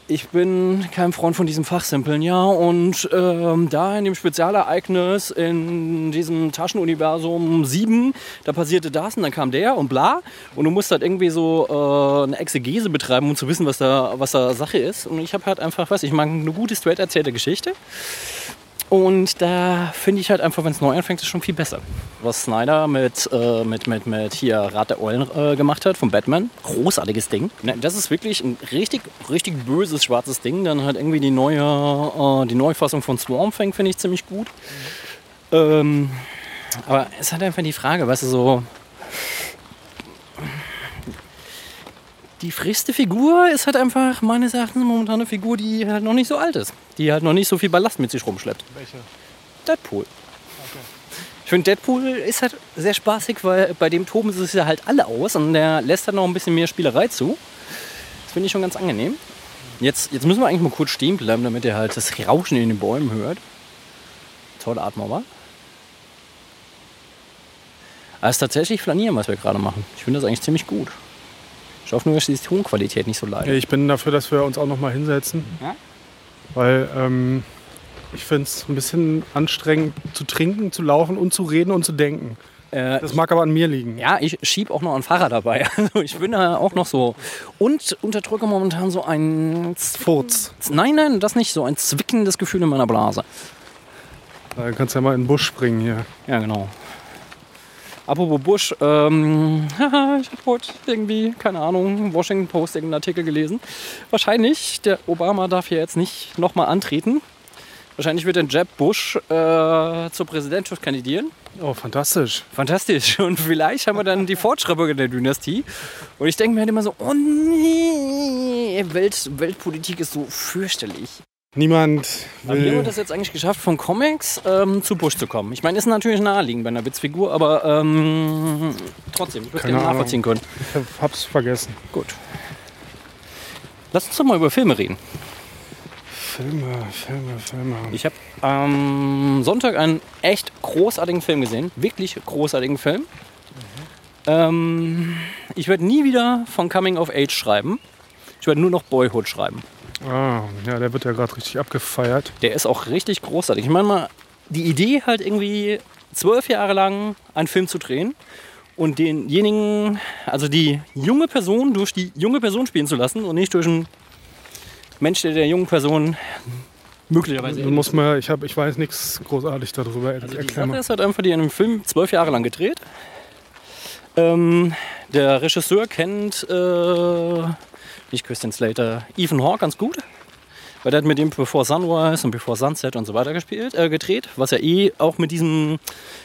ich bin kein Freund von diesem Fachsimpeln, ja. Und ähm, da in dem Spezialereignis in diesem Taschenuniversum 7, da passierte das und dann kam der und bla. Und du musst halt irgendwie so äh, eine Exegese betreiben, um zu wissen, was da, was da Sache ist. Und ich habe halt einfach, was ich mag, eine gute, straight erzählte Geschichte. Und da finde ich halt einfach, wenn es neu anfängt, ist schon viel besser. Was Snyder mit, äh, mit, mit, mit hier Rat der Eulen äh, gemacht hat, von Batman. Großartiges Ding. Ne, Das ist wirklich ein richtig, richtig böses schwarzes Ding. Dann halt irgendwie die neue, äh, die Neufassung von Swamp Thing finde ich ziemlich gut. Ähm, aber es halt einfach die Frage, weißt du, so. Die frischste Figur ist halt einfach meines Erachtens momentan eine Figur, die halt noch nicht so alt ist. Die halt noch nicht so viel Ballast mit sich rumschleppt. Welche? Deadpool. Ich finde, Deadpool ist halt sehr spaßig, weil bei dem toben sie es ja halt alle aus und der lässt halt noch ein bisschen mehr Spielerei zu. Das finde ich schon ganz angenehm. Jetzt, jetzt müssen wir eigentlich mal kurz stehen bleiben, damit ihr halt das Rauschen in den Bäumen hört. Tolle Atmung, wa? Aber es ist tatsächlich Flanieren, was wir gerade machen. Ich finde das eigentlich ziemlich gut. Ich hoffe nur, dass die Tonqualität nicht so leidet. Ich bin dafür, dass wir uns auch noch mal hinsetzen. Ja? Weil ähm, Ich finde es ein bisschen anstrengend zu trinken, zu laufen und zu reden und zu denken. Äh, Das mag aber an mir liegen. ja, ich schieb auch noch ein Fahrrad dabei. [LAUGHS] Also ich bin da auch noch so. Und unterdrücke momentan so ein Furz. Nein, nein, das nicht. So ein zwickendes Gefühl in meiner Blase. Da kannst du ja mal in den Busch springen hier. Ja, genau. Apropos Bush, ähm, [LAUGHS] ich habe heute irgendwie, keine Ahnung, Washington Post irgendeinen Artikel gelesen. Wahrscheinlich, der Obama darf hier jetzt nicht nochmal antreten. Wahrscheinlich wird der Jeb Bush äh, zur Präsidentschaft kandidieren. Oh, fantastisch. Fantastisch. [LAUGHS] Und vielleicht haben wir dann die Fortschritte der Dynastie. Und ich denke mir halt immer so, oh nee, Welt, Weltpolitik ist so fürchterlich. Niemand Aber hier haben wir will. das jetzt eigentlich geschafft, von Comics ähm, zu Bush zu kommen. Ich meine, ist natürlich naheliegend bei einer Witzfigur, aber ähm, trotzdem, ich würde Keine gerne nachvollziehen können. Ich hab's vergessen. Gut. Lass uns doch mal über Filme reden. Filme, Filme, Filme. Ich habe am Sonntag einen echt großartigen Film gesehen. Wirklich großartigen Film. Ähm, ich werde nie wieder von Coming of Age schreiben. Ich werde nur noch Boyhood schreiben. Ah, ja, der wird ja gerade richtig abgefeiert. Der ist auch richtig großartig. Ich meine mal, die Idee halt irgendwie zwölf Jahre lang einen Film zu drehen und denjenigen, also die junge Person durch die junge Person spielen zu lassen und nicht durch einen Mensch, der der jungen Person möglicherweise Du musst mal, ich, hab, ich weiß nichts großartig darüber. Also die Erklär Sache ist halt einfach, die haben den Film zwölf Jahre lang gedreht. Ähm, der Regisseur kennt äh, nicht Christian Slater, Ethan Hawke ganz gut. Weil der hat mit dem Before Sunrise und Before Sunset und so weiter gespielt, äh, gedreht, was ja eh auch mit diesem,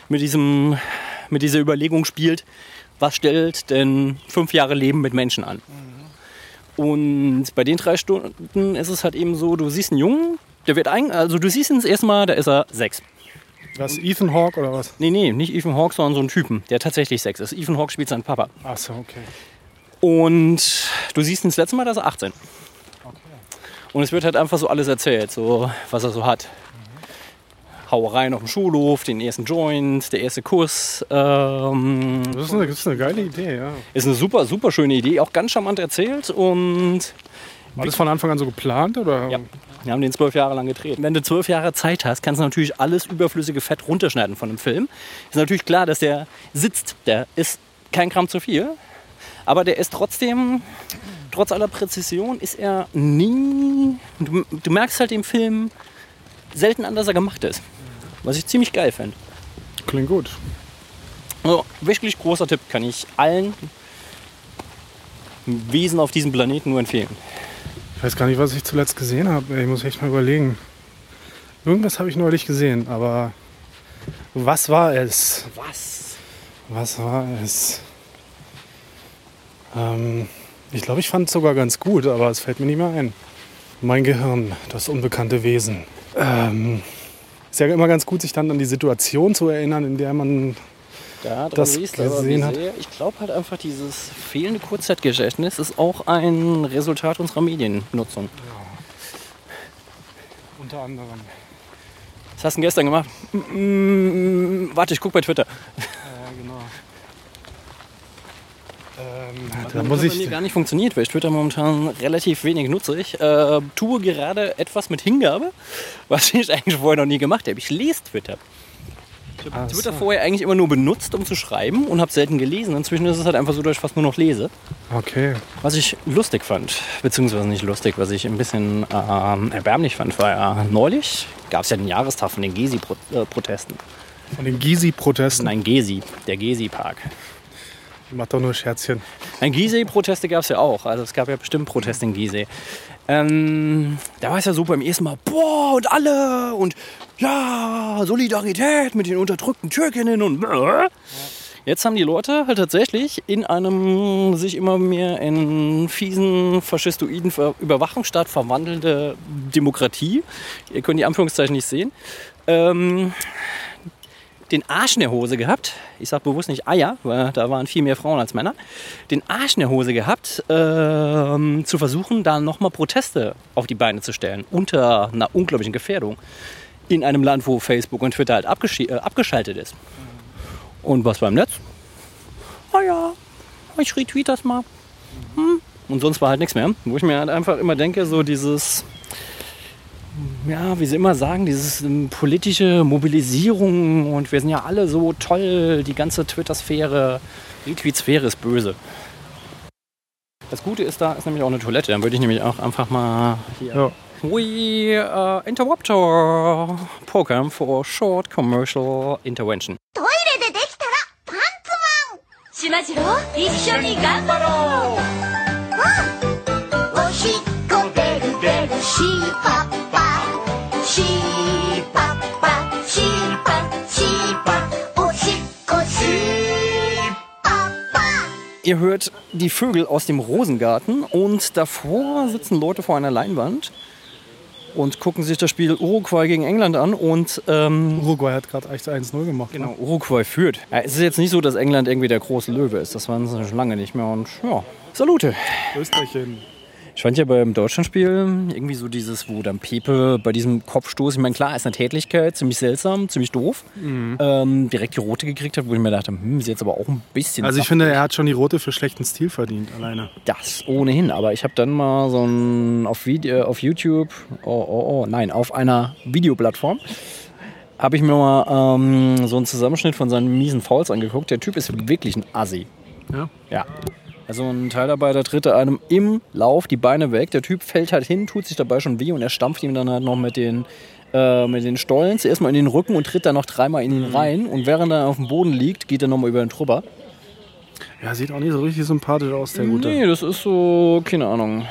mit diesem, mit dieser Überlegung spielt, was stellt denn fünf Jahre Leben mit Menschen an? Und bei den drei Stunden ist es halt eben so, du siehst einen Jungen, der wird ein, also du siehst ihn das erste Mal, da ist er sechs. Was, Ethan Hawke oder was? Nee, nee, nicht Ethan Hawke, sondern so ein Typen, der tatsächlich Sex ist. Ethan Hawke spielt seinen Papa. Achso, okay. Und du siehst ihn das letzte Mal, da ist er 18. Und es wird halt einfach so alles erzählt, so was er so hat. Hauereien auf dem Schulhof, den ersten Joint, der erste Kuss. Ähm, Das ist, eine, das ist eine geile Idee, ja. ist eine super, super schöne Idee, auch ganz charmant erzählt. Und War das von Anfang an so geplant? Oder? ja, wir haben den zwölf Jahre lang gedreht. Wenn du zwölf Jahre Zeit hast, kannst du natürlich alles überflüssige Fett runterschneiden von einem Film. Ist natürlich klar, dass der sitzt, der ist kein Gramm zu viel. Aber der ist trotzdem, trotz aller Präzision, ist er nie. Du, du merkst halt im Film selten an, dass er gemacht ist. Was ich ziemlich geil finde. Klingt gut. Also, wirklich großer Tipp, kann ich allen Wesen auf diesem Planeten nur empfehlen. Ich weiß gar nicht, was ich zuletzt gesehen habe. Ich muss echt mal überlegen. Irgendwas habe ich neulich gesehen, aber was war es? Was? Was war es? Ähm, ich glaube, ich fand es sogar ganz gut, aber es fällt mir nicht mehr ein. Mein Gehirn, das unbekannte Wesen. Ähm, ist ja immer ganz gut, sich dann an die Situation zu erinnern, in der man. da das aber gesehen hat. Ich glaube halt einfach, dieses fehlende Kurzzeitgedächtnis ist auch ein Resultat unserer Mediennutzung. Unter anderem. Was hast du denn gestern gemacht? Mm, warte, ich guck bei Twitter. Ja, genau. Ähm, da muss bei ich. mir gar nicht funktioniert, weil ich Twitter momentan relativ wenig nutze. Ich äh, tue gerade etwas mit Hingabe, [LAUGHS] was ich eigentlich vorher noch nie gemacht habe. Ich lese Twitter. Ich habe Ach Twitter so. vorher eigentlich immer nur benutzt, um zu schreiben und habe selten gelesen. Inzwischen ist es halt einfach so, dass ich fast nur noch lese. Okay. Was ich lustig fand, beziehungsweise nicht lustig, was ich ein bisschen ähm, erbärmlich fand, war ja neulich gab es ja den Jahrestag von den Gezi-Protesten. Von den Gysi-Protesten. Nein, Gezi, der Gezi-Park. Macht doch nur Scherzchen. Nein, Gizeh-Proteste gab es ja auch. Also es gab ja bestimmt Proteste in Gizeh. Ähm, da war es ja so beim ersten Mal, boah, und alle und ja, Solidarität mit den unterdrückten Türkinnen und Jetzt haben die Leute halt tatsächlich in einem sich immer mehr in fiesen, faschistoiden Überwachungsstaat verwandelnde Demokratie, ihr könnt die Anführungszeichen nicht sehen, ähm, den Arsch in der Hose gehabt. Ich sage bewusst nicht Eier, weil da waren viel mehr Frauen als Männer. Den Arsch in der Hose gehabt, ähm, zu versuchen, da nochmal Proteste auf die Beine zu stellen. Unter einer unglaublichen Gefährdung. In einem Land, wo Facebook und Twitter halt äh, abgeschaltet ist. Und was beim Netz? Ah ja, ich retweet das mal. Hm. Und sonst war halt nichts mehr. Wo ich mir halt einfach immer denke, so dieses ja, wie sie immer sagen, dieses ähm, politische Mobilisierung und wir sind ja alle so toll, die ganze Twitter-Sphäre, Retweet-Sphäre ist böse. Das Gute ist, da ist nämlich auch eine Toilette. Dann würde ich nämlich auch einfach mal hier. Ja. We uh, interrupt our program for short commercial intervention. ト Ihr hört die Vögel aus dem Rosengarten und davor sitzen Leute vor einer Leinwand und gucken sich das Spiel Uruguay gegen England an und ähm, Uruguay hat gerade echt 1-0 gemacht. genau, Uruguay führt. Ja, es ist jetzt nicht so, dass England irgendwie der große Löwe ist. Das waren sie schon lange nicht mehr und ja, Salute. Ne? Österreichchen. Ich fand ja beim Deutschlandspiel irgendwie so dieses, wo dann Pepe bei diesem Kopfstoß, ich meine, klar, ist eine Tätlichkeit, ziemlich seltsam, ziemlich doof, ähm, direkt die rote gekriegt hat, wo ich mir dachte, hm, ist jetzt aber auch ein bisschen. Also ich saftig. finde, er hat schon die rote für schlechten Stil verdient, alleine. Das ohnehin, aber ich habe dann mal so ein auf, Video, auf YouTube, oh, oh, oh, nein, auf einer Videoplattform, habe ich mir mal ähm, so einen Zusammenschnitt von seinen miesen Fouls angeguckt. Der Typ ist wirklich ein Assi. Ja. Ja. Also ein Teilarbeiter tritt einem im Lauf die Beine weg. Der Typ fällt halt hin, tut sich dabei schon weh und er stampft ihm dann halt noch mit den, äh, mit den Stollen zuerst mal in den Rücken und tritt dann noch dreimal in ihn rein. Und während er auf dem Boden liegt, geht er nochmal über den Trubber. Ja, sieht auch nicht so richtig sympathisch aus, der Gute. Nee, das ist so, keine Ahnung,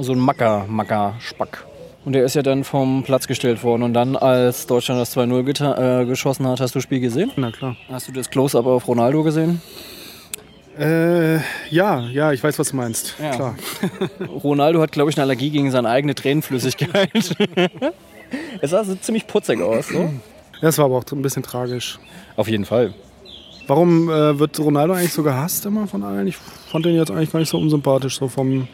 so ein Macker, Macker, Spack. Und der ist ja dann vom Platz gestellt worden. Und dann, als Deutschland das 2-0 geta- äh, geschossen hat, hast du das Spiel gesehen? Na klar. Hast du das Close-Up auf Ronaldo gesehen? Äh, ja, ja, ich weiß, was du meinst. Ja. Klar. [LAUGHS] Ronaldo hat, glaube ich, eine Allergie gegen seine eigene Tränenflüssigkeit. [LAUGHS] es sah so ziemlich putzig aus. So. Das war aber auch ein bisschen tragisch. Auf jeden Fall. Warum äh, wird Ronaldo eigentlich so gehasst immer von allen? Ich fand den jetzt eigentlich gar nicht so unsympathisch. So vom,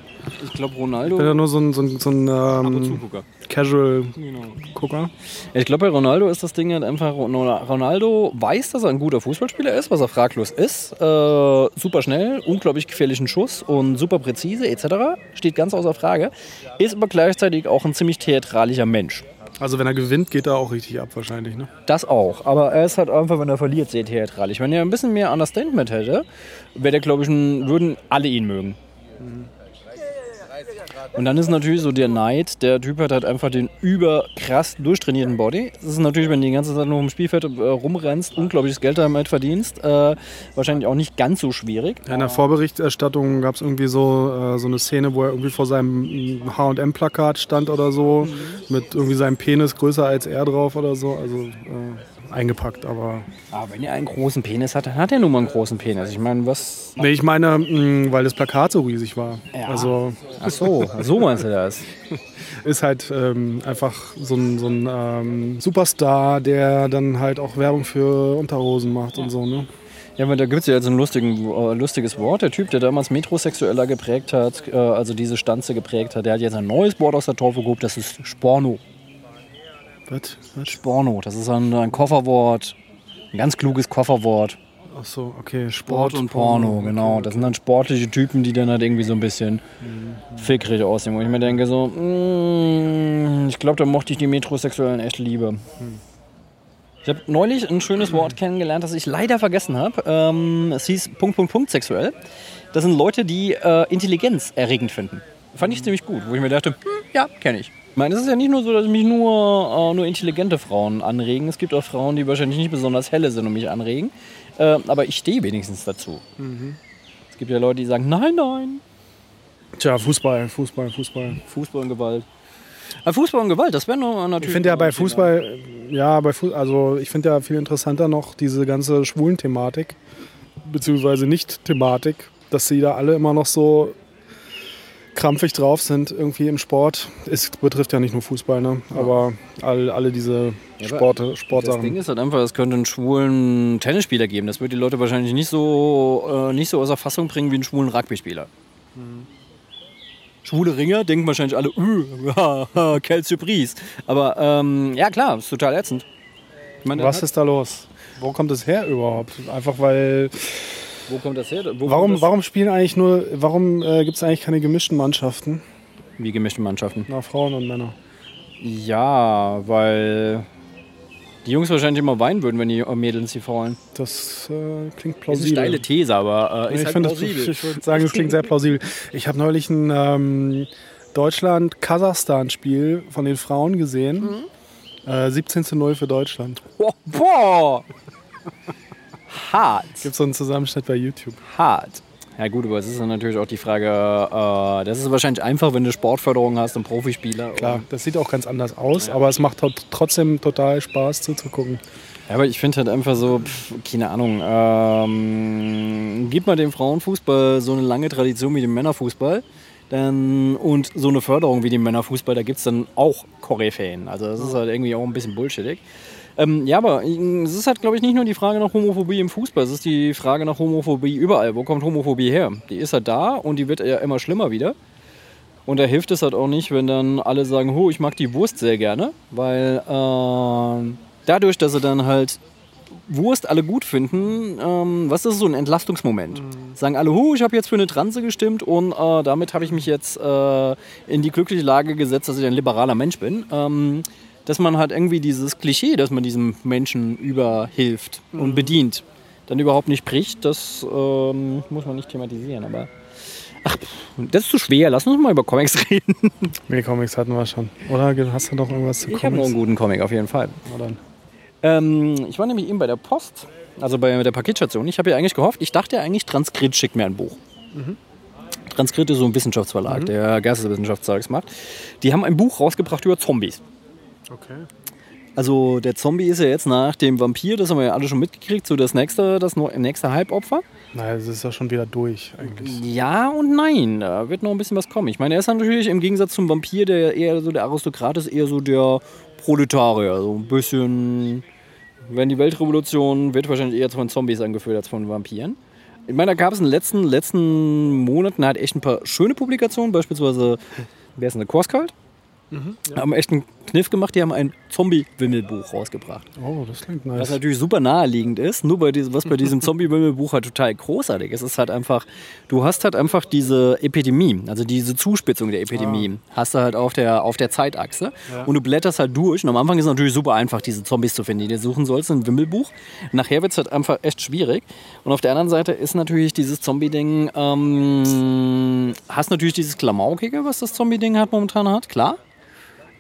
Ich glaube, ich bin Ronaldo. ja nur so ein, so ein, so ein ähm. Casual-Gucker. Ich glaube, bei Ronaldo ist das Ding halt einfach, Ronaldo weiß, dass er ein guter Fußballspieler ist, was er fraglos ist. Äh, super schnell, unglaublich gefährlichen Schuss und super präzise etc. Steht ganz außer Frage. Ist aber gleichzeitig auch ein ziemlich theatralischer Mensch. Also wenn er gewinnt, geht er auch richtig ab wahrscheinlich. Ne? Das auch. Aber er ist halt einfach, wenn er verliert, sehr theatralisch. Wenn er ein bisschen mehr Understatement hätte, wäre der, glaube ich, ein, würden alle ihn mögen. Und dann ist natürlich so der Neid, der Typ hat halt einfach den überkrass durchtrainierten Body. Das ist natürlich, wenn du die ganze Zeit nur im Spielfeld äh, rumrennst, unglaubliches Geld damit verdienst, äh, wahrscheinlich auch nicht ganz so schwierig. Ja, in der Vorberichterstattung gab es irgendwie so, äh, so eine Szene, wo er irgendwie vor seinem H&M-Plakat stand oder so, mit irgendwie seinem Penis größer als er drauf oder so. Also äh, eingepackt, aber... Aber wenn er einen großen Penis hat, dann hat er nun mal einen großen Penis. Ich meine, was... Nee, ich meine, mh, weil das Plakat so riesig war. Ja. Also Ach so, so meinst du das? [LAUGHS] ist halt ähm, einfach so ein, so ein ähm, Superstar, der dann halt auch Werbung für Unterhosen macht und so, ne? Ja, aber da gibt es ja jetzt ein äh, lustiges Wort. Der Typ, der damals Metrosexueller geprägt hat, äh, also diese Stanze geprägt hat, der hat jetzt ein neues Wort aus der Taufe gehoben, das ist Sporno. Was? Sporno, das ist ein, ein Kofferwort, ein ganz kluges Kofferwort. Ach so, okay. Sport Sport, und Porno, genau. Das sind dann sportliche Typen, die dann halt irgendwie so ein bisschen fickrig aussehen. Wo ich mir denke so, mm, ich glaube, da mochte ich die Metrosexuellen echt lieber. Ich habe neulich ein schönes Wort kennengelernt, das ich leider vergessen habe. Ähm, es hieß Punkt, Punkt, Punkt sexuell. Das sind Leute, die äh, Intelligenz erregend finden. Fand ich ziemlich gut, wo ich mir dachte, hm, ja, kenne ich. Ich meine, es ist ja nicht nur so, dass mich nur, äh, nur intelligente Frauen anregen. Es gibt auch Frauen, die wahrscheinlich nicht besonders helle sind und mich anregen. Äh, aber ich stehe wenigstens dazu. Es gibt ja Leute, die sagen, nein, nein, Tja, Fußball, Fußball, Fußball. Fußball und Gewalt. Aber Fußball und Gewalt, das wäre nur natürlich... Ich finde ja bei Fußball, ja, bei Fu also ich finde ja viel interessanter noch diese ganze Schwulen-Thematik, beziehungsweise Nicht-Thematik, dass sie da alle immer noch so krampfig drauf sind irgendwie im Sport. Es betrifft ja nicht nur Fußball, ne? aber all, alle diese Ja, aber Sport, Das Ding Sportsachen. ist halt einfach, es könnte einen schwulen Tennisspieler geben. Das würde die Leute wahrscheinlich nicht so, äh, nicht so außer Fassung bringen wie einen schwulen Rugbyspieler. Schwule Ringer denken wahrscheinlich alle, äh, [LAUGHS] quelle Surprise. Aber ähm, ja klar, ist total ätzend. Meine, Was ist da los? Wo kommt es her überhaupt? Einfach weil. Wo kommt das her? Wo Warum, das? warum spielen eigentlich nur. Warum äh, gibt es eigentlich keine gemischten Mannschaften? Wie gemischte Mannschaften. Na, Frauen und Männer. Ja, weil die Jungs wahrscheinlich immer weinen würden, wenn die Mädels sie faulen. Das äh, klingt Das ist eine plausibel. steile These, aber äh, ist ich halt finde, das- plausibel. ich würde sagen, es klingt sehr plausibel. Ich habe neulich ein ähm, Deutschland-Kasachstan-Spiel von den Frauen gesehen. Äh, 17 zu 0 für Deutschland. Boah, boah. [LAUGHS] Hart. Gibt so einen Zusammenschnitt bei YouTube. Hart. Ja gut, aber es ist dann natürlich auch die Frage, äh, das ist wahrscheinlich einfach, wenn du Sportförderung hast und Profispieler. Klar, das sieht auch ganz anders aus, aber es macht trotzdem total Spaß zuzugucken. Ja, aber ich finde halt einfach so, pf, keine Ahnung, ähm, gib mal dem Frauenfußball so eine lange Tradition wie dem Männerfußball. Dann, und so eine Förderung wie dem Männerfußball, da gibt es dann auch Koryphäen. Also das ist halt irgendwie auch ein bisschen bullshittig. Ähm, ja, aber äh, es ist halt, glaube ich, nicht nur die Frage nach Homophobie im Fußball, es ist die Frage nach Homophobie überall. Wo kommt Homophobie her? Die ist halt da und die wird ja immer schlimmer wieder. Und da hilft es halt auch nicht, wenn dann alle sagen, oh, ich mag die Wurst sehr gerne, weil ähm, dadurch, dass sie dann halt Wurst alle gut finden, ähm, was ist so ein Entlastungsmoment? Sagen alle, hu, ich habe jetzt für eine Transe gestimmt und äh, damit habe ich mich jetzt äh, in die glückliche Lage gesetzt, dass ich ein liberaler Mensch bin. Ähm, dass man halt irgendwie dieses Klischee, dass man diesem Menschen überhilft und bedient, dann überhaupt nicht bricht, das ähm, muss man nicht thematisieren. Aber ach, das ist zu schwer. Lass uns mal über Comics [LAUGHS] reden. Nee, Comics hatten wir schon. Oder hast du noch irgendwas zu Ich habe noch einen Comics? guten Comic auf jeden Fall. Ähm, ich war nämlich eben bei der Post, also bei der Paketstation. Ich habe ja eigentlich gehofft, ich dachte ja eigentlich, Transkrit schickt mir ein Buch. Transkrit ist so ein Wissenschaftsverlag, der Geisteswissenschaftszeugs macht. Die haben ein Buch rausgebracht über Zombies. Okay. Also der Zombie ist ja jetzt nach dem Vampir, das haben wir ja alle schon mitgekriegt, so das nächste, das nächste Halbopfer. Naja, das ist ja schon wieder durch eigentlich. Ja und nein, da wird noch ein bisschen was kommen. Ich meine, er ist natürlich im Gegensatz zum Vampir, der eher so der Aristokrat ist, eher so der Proletarier. So ein bisschen, wenn die Weltrevolution wird wahrscheinlich eher von Zombies angeführt als von Vampiren. Ich meine, da gab es in den letzten, letzten Monaten halt echt ein paar schöne Publikationen, beispielsweise, wer ist denn der Korskalt? Haben echt einen Kniff gemacht, die haben ein Zombie-Wimmelbuch rausgebracht. Oh, das klingt Was nice. natürlich super naheliegend ist, nur bei diesem, was bei diesem [LAUGHS] Zombie-Wimmelbuch halt total großartig ist, ist halt einfach, du hast halt einfach diese Epidemie, also diese Zuspitzung der Epidemie, hast du halt auf der, auf der Zeitachse und du blätterst halt durch und am Anfang ist es natürlich super einfach, diese Zombies zu finden, die du suchen sollst, ein Wimmelbuch. Nachher wird es halt einfach echt schwierig und auf der anderen Seite ist natürlich dieses Zombie-Ding, ähm, hast natürlich dieses Klamaukige, was das Zombie-Ding halt momentan hat, klar.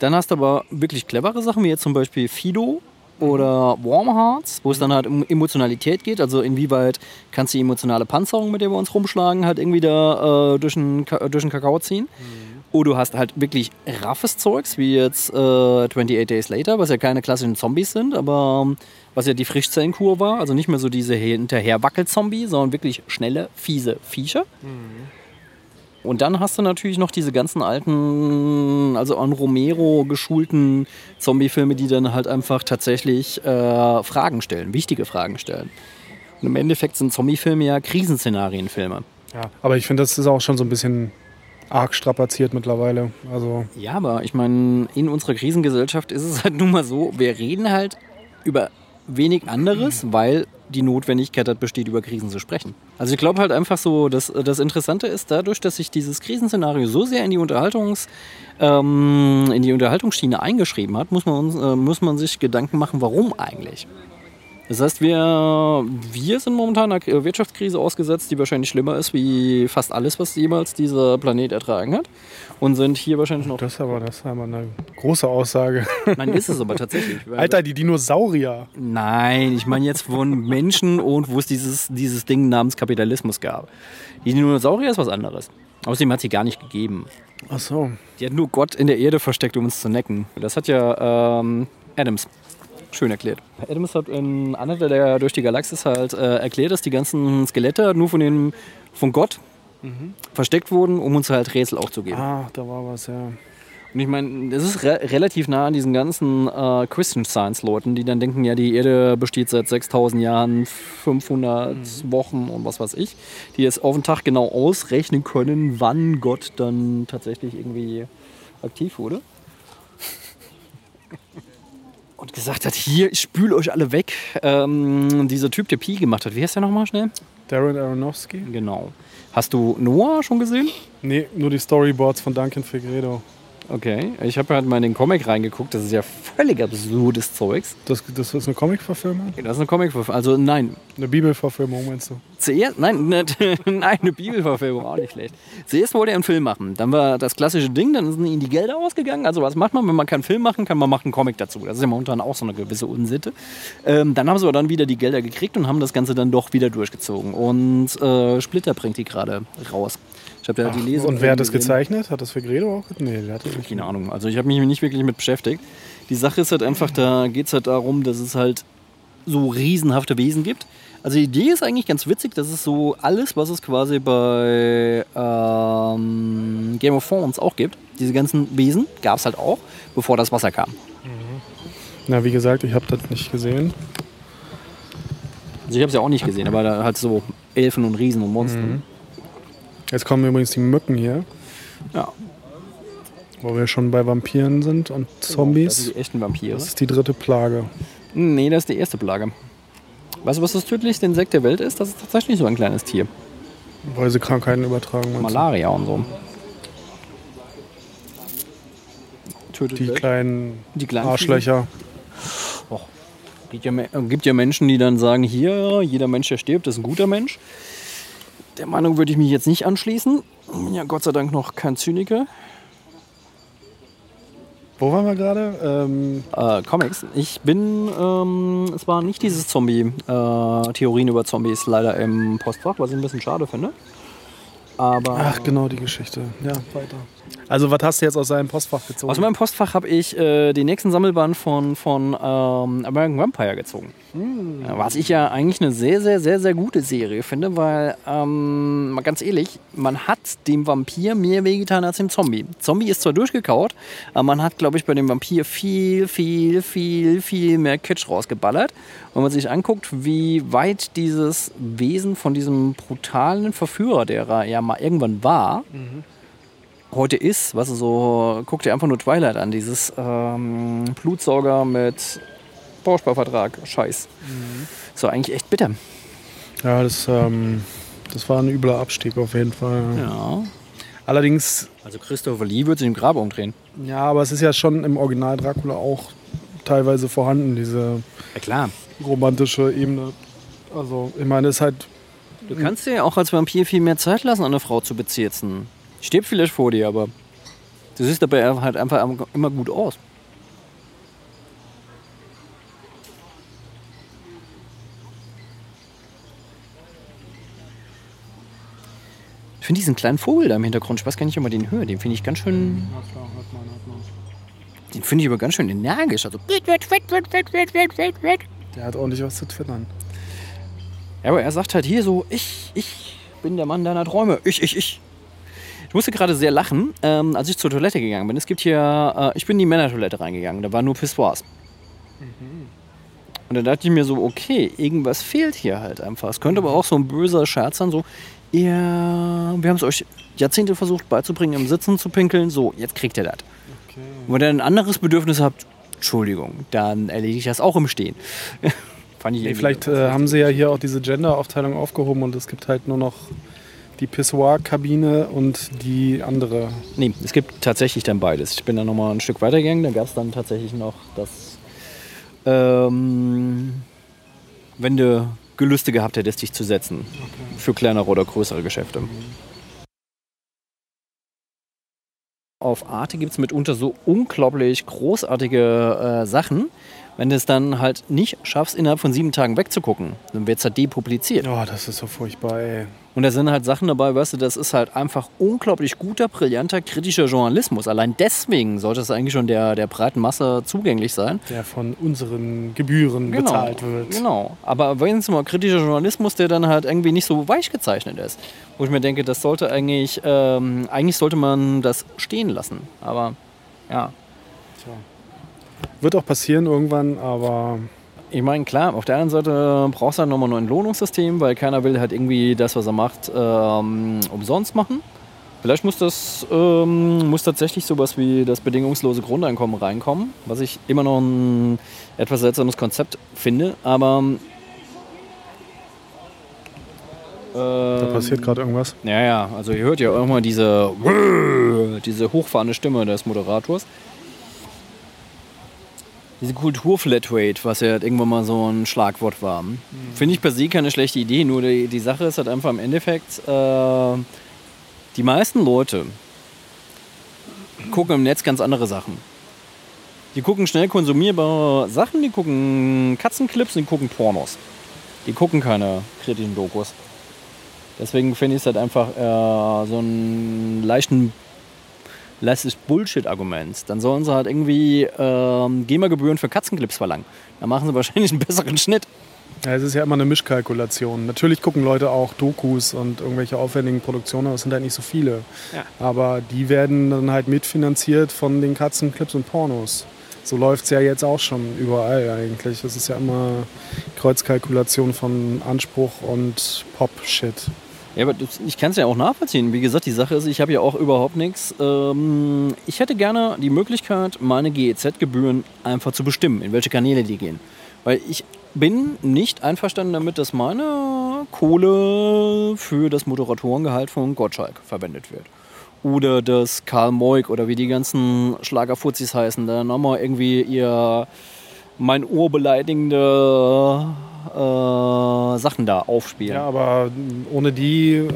Dann hast du aber wirklich clevere Sachen, wie jetzt zum Beispiel Fido oder Warm Hearts, wo es dann halt um Emotionalität geht. Also inwieweit kannst du die emotionale Panzerung, mit der wir uns rumschlagen, halt irgendwie da äh, durch, den, durch den Kakao ziehen. Oder du hast halt wirklich raffes Zeugs, wie jetzt äh, 28 Days Later, was ja keine klassischen Zombies sind, aber ähm, was ja die Frischzellenkur war. Also nicht mehr so diese hinterher-Wackel-Zombie, sondern wirklich schnelle, fiese Viecher. Und dann hast du natürlich noch diese ganzen alten, also an Romero geschulten Zombie-Filme, die dann halt einfach tatsächlich äh, Fragen stellen, wichtige Fragen stellen. Und im Endeffekt sind Zombie-Filme ja Krisenszenarienfilme. Ja, aber ich finde, das ist auch schon so ein bisschen arg strapaziert mittlerweile. Also, Ja, aber ich meine, in unserer Krisengesellschaft ist es halt nun mal so, wir reden halt über wenig anderes, weil die Notwendigkeit hat besteht, über Krisen zu sprechen. Also ich glaube halt einfach so, dass das Interessante ist dadurch, dass sich dieses Krisenszenario so sehr in die Unterhaltungs, ähm, in die Unterhaltungsschiene eingeschrieben hat, muss man, äh, muss man sich Gedanken machen, warum eigentlich. Das heißt, wir, wir sind momentan einer Wirtschaftskrise ausgesetzt, die wahrscheinlich schlimmer ist wie fast alles, was jemals dieser Planet ertragen hat. Und sind hier wahrscheinlich noch das ist aber, das ist aber eine große Aussage. Nein, ist es aber tatsächlich. [LAUGHS] Alter, die Dinosaurier. Nein, ich meine jetzt von Menschen und wo es dieses, dieses Ding namens Kapitalismus gab. Die Dinosaurier ist was anderes. Außerdem hat sie gar nicht gegeben. Ach so. Die hat nur Gott in der Erde versteckt, um uns zu necken. Das hat ja ähm, Adams schön erklärt. Adams hat in Anna der durch die Galaxis halt äh, erklärt, dass die ganzen Skelette nur von, den, von Gott versteckt wurden, um uns halt Rätsel auch zu geben. Ah, da war was, ja. Und ich meine, das ist re relativ nah an diesen ganzen äh, Christian Science-Leuten, die dann denken, ja, die Erde besteht seit 6000 Jahren, 500 Wochen und was weiß ich, die jetzt auf den Tag genau ausrechnen können, wann Gott dann tatsächlich irgendwie aktiv wurde. Und gesagt hat, hier, ich spül euch alle weg. Ähm, dieser Typ, der Pi gemacht hat, wie heißt der nochmal schnell? Darren Aronofsky? Genau. Hast du Noah schon gesehen? Nee, nur die Storyboards von Duncan Fegredo. Okay, ich habe halt mal in den Comic reingeguckt. Das ist ja völlig absurdes Zeugs. Das, das ist eine Comic-Verfilmung? Das ist eine comic Also nein, Eine Bibelverfilmung, meinst du? zuerst, nein, [LAUGHS] nicht, nein, eine Bibelverfilmung, auch nicht schlecht. Zuerst wollte er einen Film machen. Dann war das klassische Ding, dann sind ihm die Gelder ausgegangen. Also was macht man, wenn man keinen Film machen kann? Man macht einen Comic dazu. Das ist ja momentan auch so eine gewisse Unsitte. Ähm, dann haben sie aber dann wieder die Gelder gekriegt und haben das Ganze dann doch wieder durchgezogen. Und äh, Splitter bringt die gerade raus. Ich habe ja die Lesung. Und wer hat das gesehen. gezeichnet? Hat das für Gredo auch? Nee, der hat das nicht. Keine Ahnung. Also ich habe mich nicht wirklich mit beschäftigt. Die Sache ist halt einfach, da geht es halt darum, dass es halt so riesenhafte Wesen gibt. Also die Idee ist eigentlich ganz witzig, das ist so alles, was es quasi bei ähm, Game of Thrones auch gibt. Diese ganzen Wesen gab es halt auch, bevor das Wasser kam. Na, wie gesagt, ich habe das nicht gesehen. Also ich habe es ja auch nicht gesehen, aber da halt so Elfen und Riesen und Monster. Jetzt kommen übrigens die Mücken hier, Ja, wo wir schon bei Vampiren sind und das Zombies. sind die echten Vampire. Das ist die dritte Plage. Nee, das ist die erste Plage. Weißt du, was das tödlichste Insekt der Welt ist? Das ist tatsächlich so ein kleines Tier. Weil sie Krankheiten übertragen. Malaria und so. Tötet Die kleinen Die kleinen Arschlöcher. Och, gibt, ja, äh, gibt ja Menschen, die dann sagen, hier, jeder Mensch, der stirbt, ist ein guter Mensch. Der Meinung würde ich mich jetzt nicht anschließen. Bin Ja, Gott sei Dank noch kein Zyniker. Wo waren wir gerade? Ähm, Äh, Comics. Ich bin, ähm, es war nicht dieses Zombie, äh, Theorien über Zombies leider im Postfach, was ich ein bisschen schade finde. Aber ach, genau die Geschichte. Ja, weiter. Also, was hast du jetzt aus seinem Postfach gezogen? aus meinem Postfach habe ich äh, den nächsten Sammelband von, von ähm, American Vampire gezogen. Ja, Was ich ja eigentlich eine sehr, sehr, sehr, sehr gute Serie finde, weil, ähm, mal ganz ehrlich, man hat dem Vampir mehr wehgetan als dem Zombie. Zombie ist zwar durchgekaut, aber man hat, glaube ich, bei dem Vampir viel, viel, viel, viel mehr Kitsch rausgeballert. Wenn man sich anguckt, wie weit dieses Wesen von diesem brutalen Verführer, der er ja mal irgendwann war, heute ist, was so, guck dir einfach nur Twilight an, dieses ähm, Blutsauger mit Bausparvertrag, Scheiß. So eigentlich echt bitter. Ja, das, ähm, das war ein übler Abstieg auf jeden Fall. Ja. Allerdings, Also Christopher Lee wird sich im Grab umdrehen. ja, aber es ist ja schon im Original Dracula auch teilweise vorhanden, diese Ja klar. romantische Ebene. Also, ich meine, es ist halt, Du kannst dir ja auch als Vampir viel mehr Zeit lassen, eine Frau zu bezirzen. Stirbt vielleicht vor dir, aber du siehst dabei halt einfach immer gut aus. Ich finde diesen kleinen Vogel da im Hintergrund, ich weiß gar nicht, ob man den hört, den finde ich ganz schön. Den finde ich aber ganz schön energisch. Also, der hat ordentlich was zu twittern. Ja, aber er sagt halt hier so, ich, ich bin der Mann deiner Träume. Ich, ich, ich. Ich musste gerade sehr lachen, ähm, als ich zur Toilette gegangen bin. Es gibt hier, äh, ich bin in die Männertoilette reingegangen, da waren nur Pissoirs. Und dann dachte ich mir so, okay, irgendwas fehlt hier halt einfach. Es könnte aber auch so ein böser Scherz sein, so, ja, wir haben es euch Jahrzehnte versucht beizubringen, im Sitzen zu pinkeln, so, jetzt kriegt ihr das. Und wenn ihr ein anderes Bedürfnis habt, Entschuldigung, dann erledige ich das auch im Stehen. [LAUGHS] Fand ich Nee, vielleicht äh, haben sie ja hier auch diese Gender-Aufteilung aufgehoben und es gibt halt nur noch die Pissoir-Kabine und die andere. Nee, es gibt tatsächlich dann beides. Ich bin dann nochmal ein Stück weitergegangen. Da gab es dann tatsächlich noch das, ähm, wenn du Gelüste gehabt hättest, dich zu setzen. Für kleinere oder größere Geschäfte. Auf Arte gibt es mitunter so unglaublich großartige äh, Sachen. Wenn du es dann halt nicht schaffst, innerhalb von sieben Tagen wegzugucken, dann wird es halt depubliziert. Oh, das ist so furchtbar, ey. Und da sind halt Sachen dabei, weißt du, das ist halt einfach unglaublich guter, brillanter, kritischer Journalismus. Allein deswegen sollte es eigentlich schon der, der breiten Masse zugänglich sein. Der von unseren Gebühren bezahlt wird. Genau. Aber wenn es mal kritischer Journalismus, der dann halt irgendwie nicht so weich gezeichnet ist. Wo ich mir denke, das sollte eigentlich, ähm, eigentlich sollte man das stehen lassen. Aber ja, Wird auch passieren irgendwann, aber Ich meine, klar, auf der anderen Seite brauchst du halt nochmal nur ein Lohnungssystem, weil keiner will halt irgendwie das, was er macht, ähm, umsonst machen. Vielleicht muss das ähm, muss tatsächlich sowas wie das bedingungslose Grundeinkommen reinkommen, was ich immer noch ein etwas seltsames Konzept finde, aber Da passiert gerade irgendwas. Ja, ja, also ihr hört ja mal diese, diese hochfahrende Stimme des Moderators. Diese Kultur-Flatrate, was ja irgendwann mal so ein Schlagwort war. Finde ich per se keine schlechte Idee, nur die, die Sache ist halt einfach im Endeffekt, äh, die meisten Leute gucken im Netz ganz andere Sachen. Die gucken schnell konsumierbare Sachen, die gucken Katzenclips und die gucken Pornos. Die gucken keine kritischen Dokus. Deswegen finde ich es halt einfach äh, so einen leichten leichtes Bullshit-Argument. Dann sollen sie halt irgendwie ähm, GEMA-Gebühren für Katzenclips verlangen. Dann machen sie [LAUGHS] wahrscheinlich einen besseren Schnitt. Ja, es ist ja immer eine Mischkalkulation. Natürlich gucken Leute auch Dokus und irgendwelche aufwendigen Produktionen, aber es sind halt nicht so viele. Ja. Aber die werden dann halt mitfinanziert von den Katzenclips und Pornos. So läuft es ja jetzt auch schon überall eigentlich. Es ist ja immer Kreuzkalkulation von Anspruch und Pop-Shit. Ja, aber ich kann es ja auch nachvollziehen. Wie gesagt, die Sache ist, ich habe ja auch überhaupt nichts. Ähm, ich hätte gerne die Möglichkeit, meine GEZ-Gebühren einfach zu bestimmen, in welche Kanäle die gehen. Weil ich bin nicht einverstanden damit, dass meine Kohle für das Moderatorengehalt von Gottschalk verwendet wird. Oder dass Karl Moik oder wie die ganzen Schlagerfuzis heißen, da nochmal irgendwie ihr mein Ohr beleidigende äh, Sachen da aufspielen. Ja, aber ohne die äh,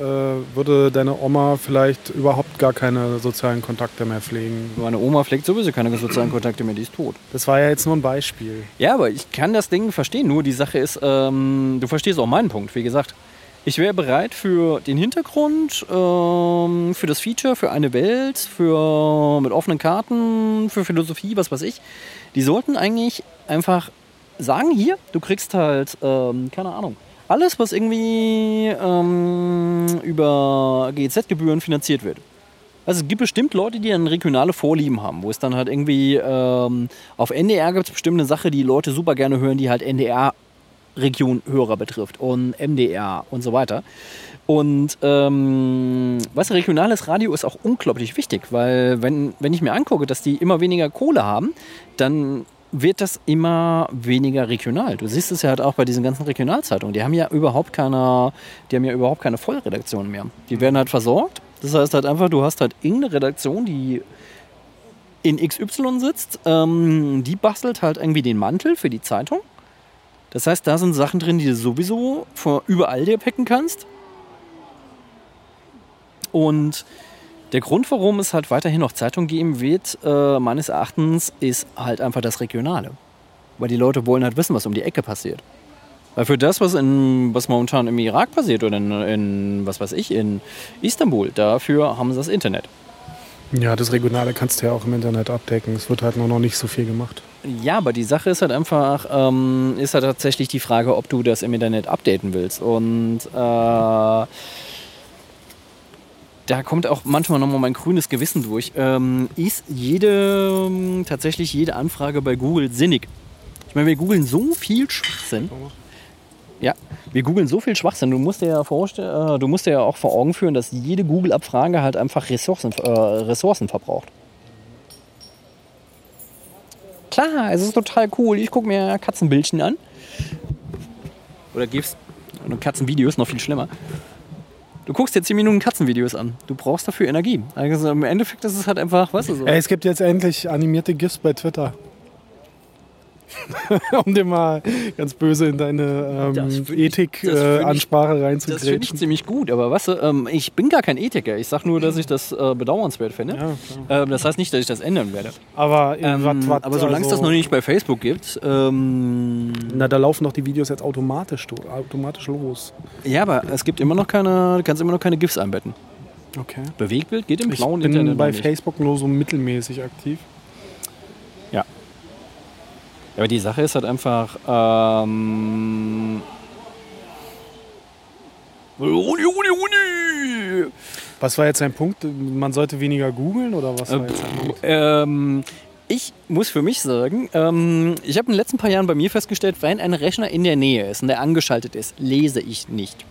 würde deine Oma vielleicht überhaupt gar keine sozialen Kontakte mehr pflegen. Meine Oma pflegt sowieso keine sozialen Kontakte mehr, die ist tot. Das war ja jetzt nur ein Beispiel. Ja, aber ich kann das Ding verstehen. Nur die Sache ist, ähm, du verstehst auch meinen Punkt. Wie gesagt, ich wäre bereit für den Hintergrund, ähm, für das Feature, für eine Welt, für mit offenen Karten, für Philosophie, was weiß ich. Die sollten eigentlich einfach sagen, hier, du kriegst halt, ähm, keine Ahnung, alles, was irgendwie ähm, über GEZ-Gebühren finanziert wird. Also es gibt bestimmt Leute, die dann regionale Vorlieben haben, wo es dann halt irgendwie ähm, auf NDR gibt es bestimmt eine Sache, die Leute super gerne hören, die halt NDR Region-Hörer betrifft und MDR und so weiter. Und ähm, was regionales Radio ist auch unglaublich wichtig, weil wenn, wenn ich mir angucke, dass die immer weniger Kohle haben, dann wird das immer weniger regional. Du siehst es ja halt auch bei diesen ganzen Regionalzeitungen. Die haben ja überhaupt keine, die haben ja überhaupt keine Vollredaktion mehr. Die werden halt versorgt. Das heißt halt einfach, du hast halt irgendeine Redaktion, die in XY sitzt, ähm, die bastelt halt irgendwie den Mantel für die Zeitung. Das heißt, da sind Sachen drin, die du sowieso von überall dir picken kannst. Und der Grund, warum es halt weiterhin noch Zeitung geben wird, äh, meines Erachtens, ist halt einfach das Regionale. Weil die Leute wollen halt wissen, was um die Ecke passiert. Weil für das, was, in, was momentan im Irak passiert oder in, in, was weiß ich, in Istanbul, dafür haben sie das Internet. Ja, das Regionale kannst du ja auch im Internet abdecken. Es wird halt nur noch nicht so viel gemacht. Ja, aber die Sache ist halt einfach, ähm, ist halt tatsächlich die Frage, ob du das im Internet updaten willst. Und äh, da kommt auch manchmal nochmal mein grünes Gewissen durch. Ähm, ist jede, tatsächlich jede Anfrage bei Google sinnig? Ich meine, wir googeln so viel Schwachsinn. Ja, wir googeln so viel Schwachsinn. Du musst dir ja, äh, du musst dir ja auch vor Augen führen, dass jede Google-Abfrage halt einfach Ressourcen, äh, Ressourcen verbraucht. Klar, es ist total cool. Ich gucke mir Katzenbildchen an. Oder GIFs. Und Katzenvideos, noch viel schlimmer. Du guckst dir 10 Minuten Katzenvideos an. Du brauchst dafür Energie. Also im Endeffekt ist es halt einfach, weißt du so. Ey, es gibt jetzt endlich animierte GIFs bei Twitter. [LAUGHS] um dir mal ganz böse in deine ähm, find ich- das find ich- Ethik-Ansprache Das finde ich reinzugrätschen. ziemlich gut, aber weißt du, ähm, ich bin gar kein Ethiker. Ich sag nur, dass ich das äh, bedauernswert finde. Ja, ähm, das heißt nicht, dass ich das ändern werde. aber äh, Ähm, wat- wat- aber solange es also- das noch nicht bei Facebook gibt, ähm, Na, da laufen doch die Videos jetzt automatisch, automatisch los. ja, aber es gibt immer noch keine, du kannst immer noch keine GIFs einbetten. Okay. Bewegtbild geht im Ich blauen bin Internet bei. Facebook nur so mittelmäßig aktiv. Aber die Sache ist halt einfach, ähm, Uni, Uni, Uni. Was war jetzt dein Punkt? Man sollte weniger googeln oder was war jetzt dein Punkt? Ähm, ich muss für mich sagen, ähm, ich habe in den letzten paar Jahren bei mir festgestellt, wenn ein Rechner in der Nähe ist und der angeschaltet ist, lese ich nicht.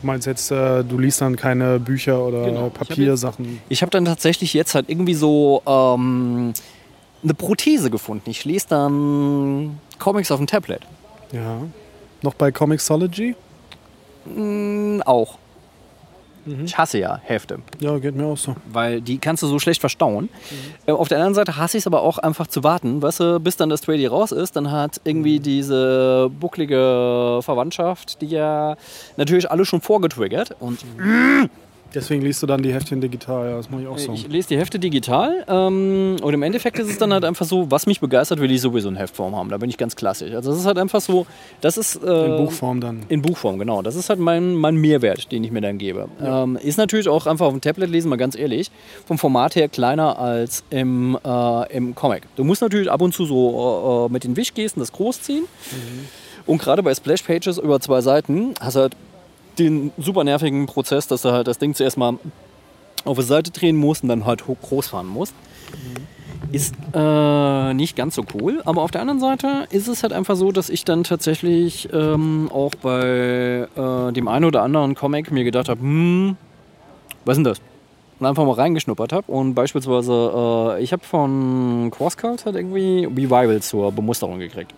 Du meinst jetzt, äh, du liest dann keine Bücher oder Genau. Hab Papiersachen. Ich habe dann tatsächlich jetzt halt irgendwie so ähm, eine Prothese gefunden. Ich lese dann Comics auf dem Tablet. Ja. Noch bei Comixology? Mm, auch. Ich hasse ja Hefte, Ja, geht mir auch so. weil die kannst du so schlecht verstauen. Äh, Auf der anderen Seite hasse ich es aber auch einfach zu warten, weißt du, bis dann das Tradie raus ist, dann hat irgendwie diese bucklige Verwandtschaft, die ja natürlich alle schon vorgetriggert und Deswegen liest du dann die Heftchen digital, ja, das mache ich auch so. Ich lese die Hefte digital ähm, und im Endeffekt ist es dann halt einfach so, was mich begeistert, will ich sowieso in Heftform haben. Da bin ich ganz klassisch. Also das ist halt einfach so, das ist... Äh, In Buchform dann. In Buchform, genau. Das ist halt mein, mein Mehrwert, den ich mir dann gebe. Ähm, ist natürlich auch einfach auf dem Tablet lesen, mal ganz ehrlich, vom Format her kleiner als im, äh, im Comic. Du musst natürlich ab und zu so äh, mit den Wischgesten das groß ziehen. Und gerade bei Splash Pages über zwei Seiten hast du halt den super nervigen Prozess, dass du halt das Ding zuerst mal auf die Seite drehen musst und dann halt groß fahren musst. Ist äh, nicht ganz so cool, aber auf der anderen Seite ist es halt einfach so, dass ich dann tatsächlich ähm, auch bei äh, dem einen oder anderen Comic mir gedacht habe, hm, was ist denn das? Und einfach mal reingeschnuppert habe und beispielsweise, äh, ich habe von Crosscult halt irgendwie Revival zur Bemusterung gekriegt.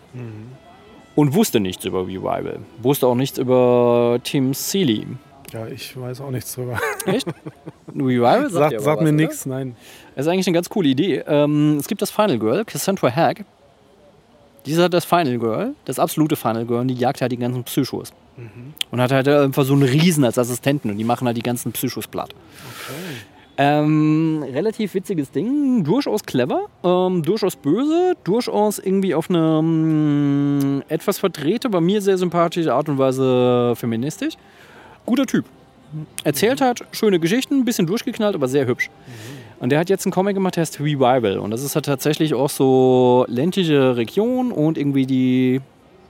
Und wusste nichts über Revival. Wusste auch nichts über Tim Seeley. Ja, ich weiß auch nichts drüber. Echt? [LAUGHS] Revival? dir Sagt, aber sagt was, mir nichts, nein. Das ist eigentlich eine ganz coole Idee. Ähm, es gibt das Final Girl, Cassandra Hag. Dieser hat das Final Girl, das absolute Final Girl, und die jagt halt die ganzen Psychos. Und hat halt einfach so einen Riesen als Assistenten und die machen halt die ganzen Psychos platt. Ähm, relativ witziges Ding, durchaus clever, ähm, durchaus böse, durchaus irgendwie auf eine ähm, etwas verdrehte, bei mir sehr sympathische Art und Weise feministisch. Guter Typ. Erzählt hat schöne Geschichten, ein bisschen durchgeknallt, aber sehr hübsch. Und der hat jetzt einen Comic gemacht, der heißt Revival. Und das ist halt tatsächlich auch so ländliche Region und irgendwie die,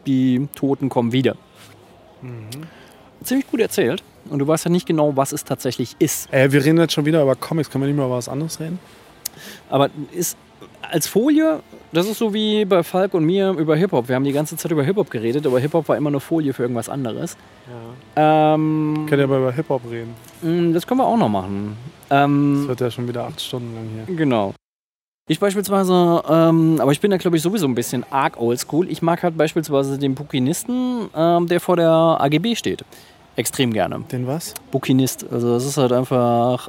die Toten kommen wieder. Ziemlich gut erzählt. Und du weißt ja nicht genau, was es tatsächlich ist. Äh, wir reden jetzt schon wieder über Comics, können wir nicht mal über was anderes reden? Aber ist als Folie, das ist so wie bei Falk und mir über Hip-Hop. Wir haben die ganze Zeit über Hip-Hop geredet, aber Hip-Hop war immer eine Folie für irgendwas anderes. Ähm, Können ja aber über Hip-Hop reden. mh, das können wir auch noch machen. Ähm, Das wird ja schon wieder acht Stunden lang hier. Genau. Ich beispielsweise, ähm, aber ich bin da glaube ich sowieso ein bisschen arg oldschool. Ich mag halt beispielsweise den Bukinisten, ähm, der vor der AGB steht. Extrem gerne. Den was? Bukinist. Also das ist halt einfach,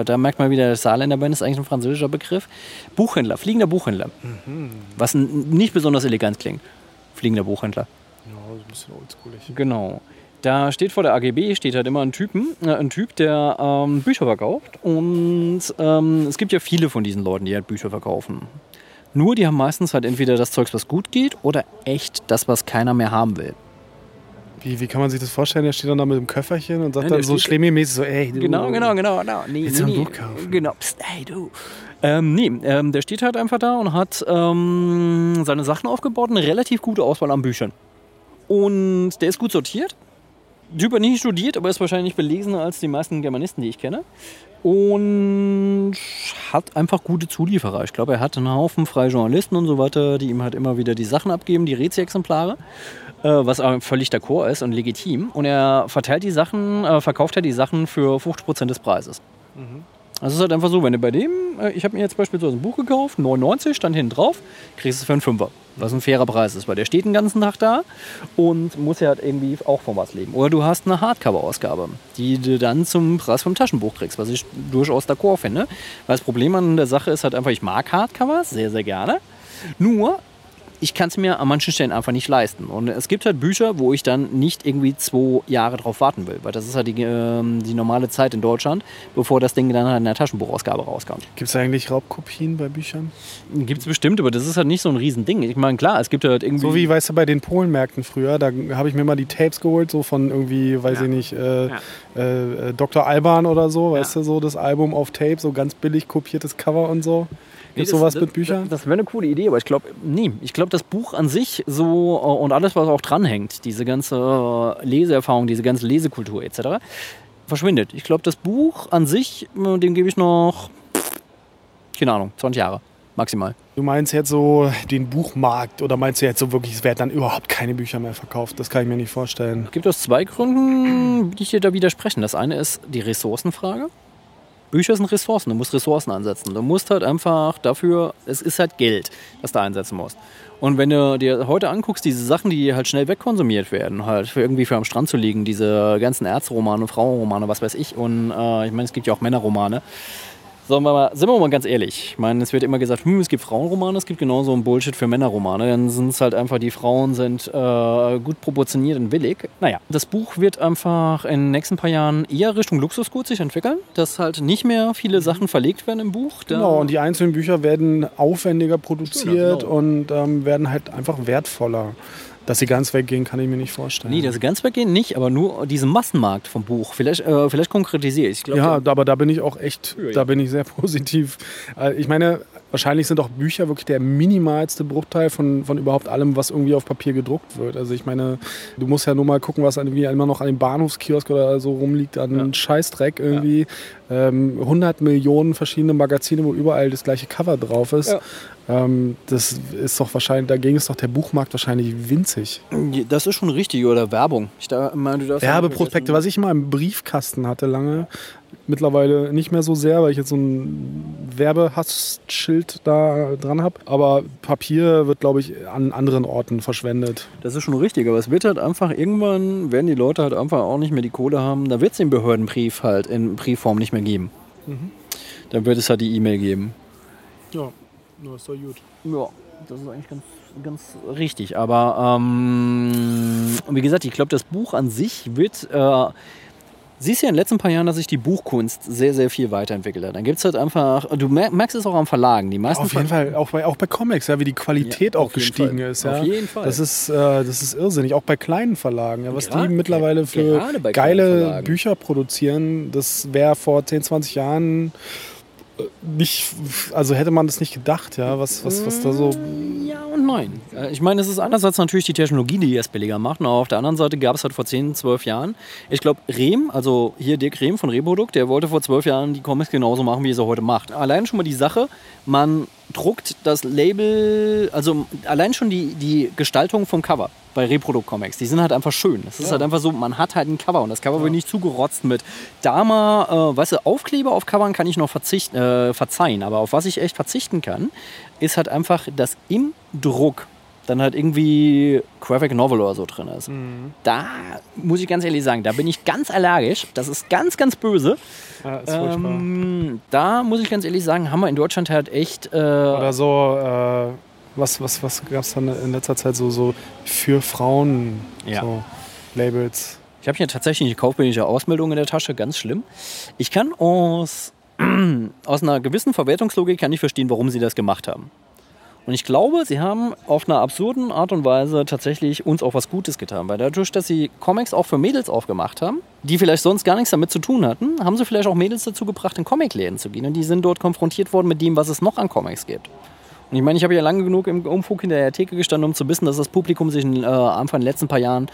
äh, da merkt man wieder, der Saarländer Band ist eigentlich ein französischer Begriff. Buchhändler, fliegender Buchhändler. Was n- nicht besonders elegant klingt. Fliegender Buchhändler. Ja, so ein bisschen oldschoolig. Genau. Da steht vor der AGB steht halt immer ein Typen, äh, ein Typ, der ähm, Bücher verkauft. Und ähm, es gibt ja viele von diesen Leuten, die halt Bücher verkaufen. Nur die haben meistens halt entweder das Zeugs, was gut geht, oder echt das, was keiner mehr haben will. Wie, wie kann man sich das vorstellen? Der steht dann da mit dem Köfferchen und sagt Ja, dann so schlemmi-mäßig so, ey, du. Genau, genau, genau, genau. Nee, Willst du nee, ein. Buch kaufen? Genau. Psst, hey, du. Ähm, nee, ähm, der steht halt einfach da und hat ähm, seine Sachen aufgebaut eine relativ gute Auswahl an Büchern. Und der ist gut sortiert. Typ hat nicht studiert, aber ist wahrscheinlich belesener als die meisten Germanisten, die ich kenne. Und hat einfach gute Zulieferer. Ich glaube, er hat einen Haufen freie Journalisten und so weiter, die ihm halt immer wieder die Sachen abgeben, die Rezi-Exemplare was aber völlig d'accord ist und legitim. Und er verteilt die Sachen, äh, verkauft er die Sachen für 50% des Preises. Also es ist halt einfach so, wenn du bei dem, äh, ich habe mir jetzt beispielsweise ein Buch gekauft, 99, stand hinten drauf, kriegst du es für einen Fünfer. Was ein fairer Preis ist, weil der steht den ganzen Tag da und muss ja halt irgendwie auch von was leben. Oder du hast eine Hardcover-Ausgabe, die du dann zum Preis vom Taschenbuch kriegst, was ich durchaus d'accord finde. Weil das Problem an der Sache ist halt einfach, ich mag Hardcovers sehr, sehr gerne. Nur, ich kann es mir an manchen Stellen einfach nicht leisten. Und es gibt halt Bücher, wo ich dann nicht irgendwie zwei Jahre drauf warten will, weil das ist halt die, ähm, die normale Zeit in Deutschland, bevor das Ding dann halt in der Taschenbuchausgabe rauskommt. Gibt es eigentlich Raubkopien bei Büchern? Gibt es bestimmt, aber das ist halt nicht so ein Riesending. Ich meine, klar, es gibt halt irgendwie. So wie, weißt du, bei den Polenmärkten früher, da habe ich mir mal die Tapes geholt, so von irgendwie, weiß Ja. ich nicht, äh, Ja. äh, äh, Dr. Alban oder so, weißt Ja. du, so das Album auf Tape, so ganz billig kopiertes Cover und so. Nee, Gibt das- sowas das, mit Büchern? Das, das wäre eine coole Idee, aber ich glaube, nee, ich glaube, das Buch an sich so äh, und alles, was auch dranhängt, diese ganze äh, Leseerfahrung, diese ganze Lesekultur etc., verschwindet. Ich glaube, das Buch an sich, äh, dem gebe ich noch, keine Ahnung, 20 Jahre maximal. Du meinst jetzt so den Buchmarkt oder meinst du jetzt so wirklich, es werden dann überhaupt keine Bücher mehr verkauft? Das kann ich mir nicht vorstellen. Gibt aus zwei Gründen, die ich dir da widersprechen. Das eine ist die Ressourcenfrage. Bücher sind Ressourcen, du musst Ressourcen ansetzen. Du musst halt einfach dafür, es ist halt Geld, das du einsetzen musst. Und wenn du dir heute anguckst, diese Sachen, die halt schnell wegkonsumiert werden, halt für irgendwie für am Strand zu liegen, diese ganzen Ärzteromane, Frauenromane, was weiß ich, und äh, ich meine, es gibt ja auch Männerromane. Sagen wir mal, sind wir mal ganz ehrlich. Ich meine, es wird immer gesagt, hm, es gibt Frauenromane, es gibt genauso ein Bullshit für Männerromane. Dann sind es halt einfach, die Frauen sind äh, gut proportioniert und willig. Naja, das Buch wird einfach in den nächsten paar Jahren eher Richtung Luxusgut sich entwickeln, dass halt nicht mehr viele Sachen verlegt werden im Buch. Genau, und die einzelnen Bücher werden aufwendiger produziert genau. und ähm, werden halt einfach wertvoller. Dass sie ganz weggehen, kann ich mir nicht vorstellen. Nee, das ganz weggehen nicht, aber nur diesen Massenmarkt vom Buch. Vielleicht, äh, vielleicht konkretisiere ich. ich glaub, ja, aber da bin ich auch echt, Ja, ja. da bin ich sehr [LAUGHS] positiv. Äh, Ich meine, wahrscheinlich sind auch Bücher wirklich der minimalste Bruchteil von, von überhaupt allem, was irgendwie auf Papier gedruckt wird. Also ich meine, du musst ja nur mal gucken, was irgendwie immer noch an dem Bahnhofskiosk oder so rumliegt, an Scheißdreck irgendwie. Ähm, 100 Millionen verschiedene Magazine, wo überall das gleiche Cover drauf ist. Ja. Ähm, das ist doch wahrscheinlich, dagegen ist doch der Buchmarkt wahrscheinlich winzig. Das ist schon richtig, oder Werbung. Ich da, meine, du Werbeprospekte, was ich mal im Briefkasten hatte lange, mittlerweile nicht mehr so sehr, weil ich jetzt so ein Werbehassschild da dran habe. Aber Papier wird, glaube ich, an anderen Orten verschwendet. Das ist schon richtig, aber es wird halt einfach irgendwann, werden die Leute halt einfach auch nicht mehr die Kohle haben, da wird es den Behördenbrief halt in Briefform nicht mehr geben. Dann wird es halt die E-Mail geben. Ja, nur ist doch gut. Ja, das ist eigentlich ganz, ganz richtig. Aber ähm, wie gesagt, ich glaube, das Buch an sich wird. Äh, Siehst ja in den letzten paar Jahren, dass sich die Buchkunst sehr, sehr viel weiterentwickelt hat. Dann gibt es halt einfach, du mer- merkst es auch am Verlagen. Die meisten Auf jeden Ver- Fall, auch bei, auch bei Comics, ja, wie die Qualität Ja, auch gestiegen Fall. ist. Ja. Auf jeden Fall. Das ist, äh, das ist irrsinnig. Auch bei kleinen Verlagen. Ja, was Gerade- die mittlerweile für geile. Bücher produzieren, das wäre vor 10, 20 Jahren nicht, also hätte man das nicht gedacht, ja, was, was, was da so. Ja und nein. Äh, Ich meine, es ist einerseits natürlich die Technologie, die es billiger macht. Und auf der anderen Seite gab es halt vor 10, 12 Jahren, ich glaube, Rehm, also hier Dirk Rehm von Reprodukt, der wollte vor 12 Jahren die Comics genauso machen, wie er sie heute macht. Allein schon mal die Sache, man druckt das Label, also allein schon die, die Gestaltung vom Cover bei Reprodukt Comics, die sind halt einfach schön. Es ist halt einfach so, man hat halt ein Cover und das Cover wird nicht zugerotzt mit da mal, äh, weißt du, Aufkleber auf Covern kann ich noch verzicht, äh, verzeihen, aber auf was ich echt verzichten kann, ist halt einfach, dass im Druck dann halt irgendwie Graphic Novel oder so drin ist. Da muss ich ganz ehrlich sagen, da bin ich ganz allergisch. Das ist ganz, ganz böse. Ja, ist. Ähm, da muss ich ganz ehrlich sagen, haben wir in Deutschland halt echt. Äh, Oder so, äh, was, was, was gab es dann in letzter Zeit so, so für Frauen Ja. so Labels? Ich habe hier tatsächlich eine kaufmännische Ausmeldung in der Tasche, ganz schlimm. Ich kann aus, [CLEARS THROAT] aus einer gewissen Verwertungslogik kann ich verstehen, warum sie das gemacht haben. Und ich glaube, sie haben auf einer absurden Art und Weise tatsächlich uns auch was Gutes getan. Weil dadurch, dass sie Comics auch für Mädels aufgemacht haben, die vielleicht sonst gar nichts damit zu tun hatten, haben sie vielleicht auch Mädels dazu gebracht, in Comicläden zu gehen. Und die sind dort konfrontiert worden mit dem, was es noch an Comics gibt. Und ich meine, ich habe ja lange genug im Umfug hinter der Theke gestanden, um zu wissen, dass das Publikum sich in, äh, Anfang der letzten paar Jahren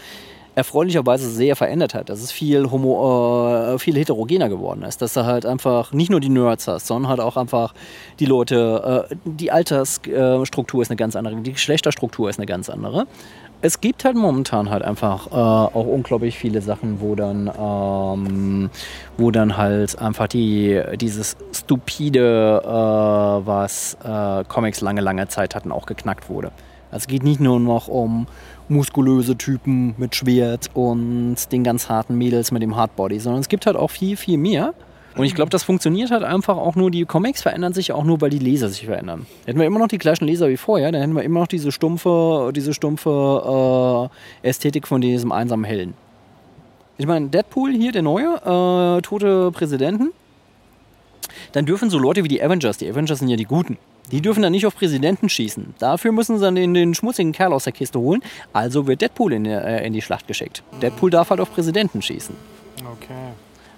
erfreulicherweise sehr verändert hat. Dass es viel, homo, äh, viel heterogener geworden ist. Dass du halt einfach nicht nur die Nerds hast, sondern halt auch einfach die Leute, äh, die Altersstruktur ist eine ganz andere, die Geschlechterstruktur ist eine ganz andere. Es gibt halt momentan halt einfach äh, auch unglaublich viele Sachen, wo dann, ähm, wo dann halt einfach die, dieses stupide, äh, was äh, Comics lange, lange Zeit hatten, auch geknackt wurde. Also es geht nicht nur noch um muskulöse Typen mit Schwert und den ganz harten Mädels mit dem Hardbody, sondern es gibt halt auch viel, viel mehr. Und ich glaube, das funktioniert halt einfach auch nur, die Comics verändern sich auch nur, weil die Leser sich verändern. Hätten wir immer noch die gleichen Leser wie vorher, dann hätten wir immer noch diese stumpfe, diese stumpfe äh, Ästhetik von diesem einsamen Helden. Ich meine, Deadpool hier, der neue, äh, tote Präsidenten, dann dürfen so Leute wie die Avengers, die Avengers sind ja die Guten, die dürfen dann nicht auf Präsidenten schießen. Dafür müssen sie dann den, den schmutzigen Kerl aus der Kiste holen. Also wird Deadpool in, der- äh, in die Schlacht geschickt. Deadpool darf halt auf Präsidenten schießen. Okay.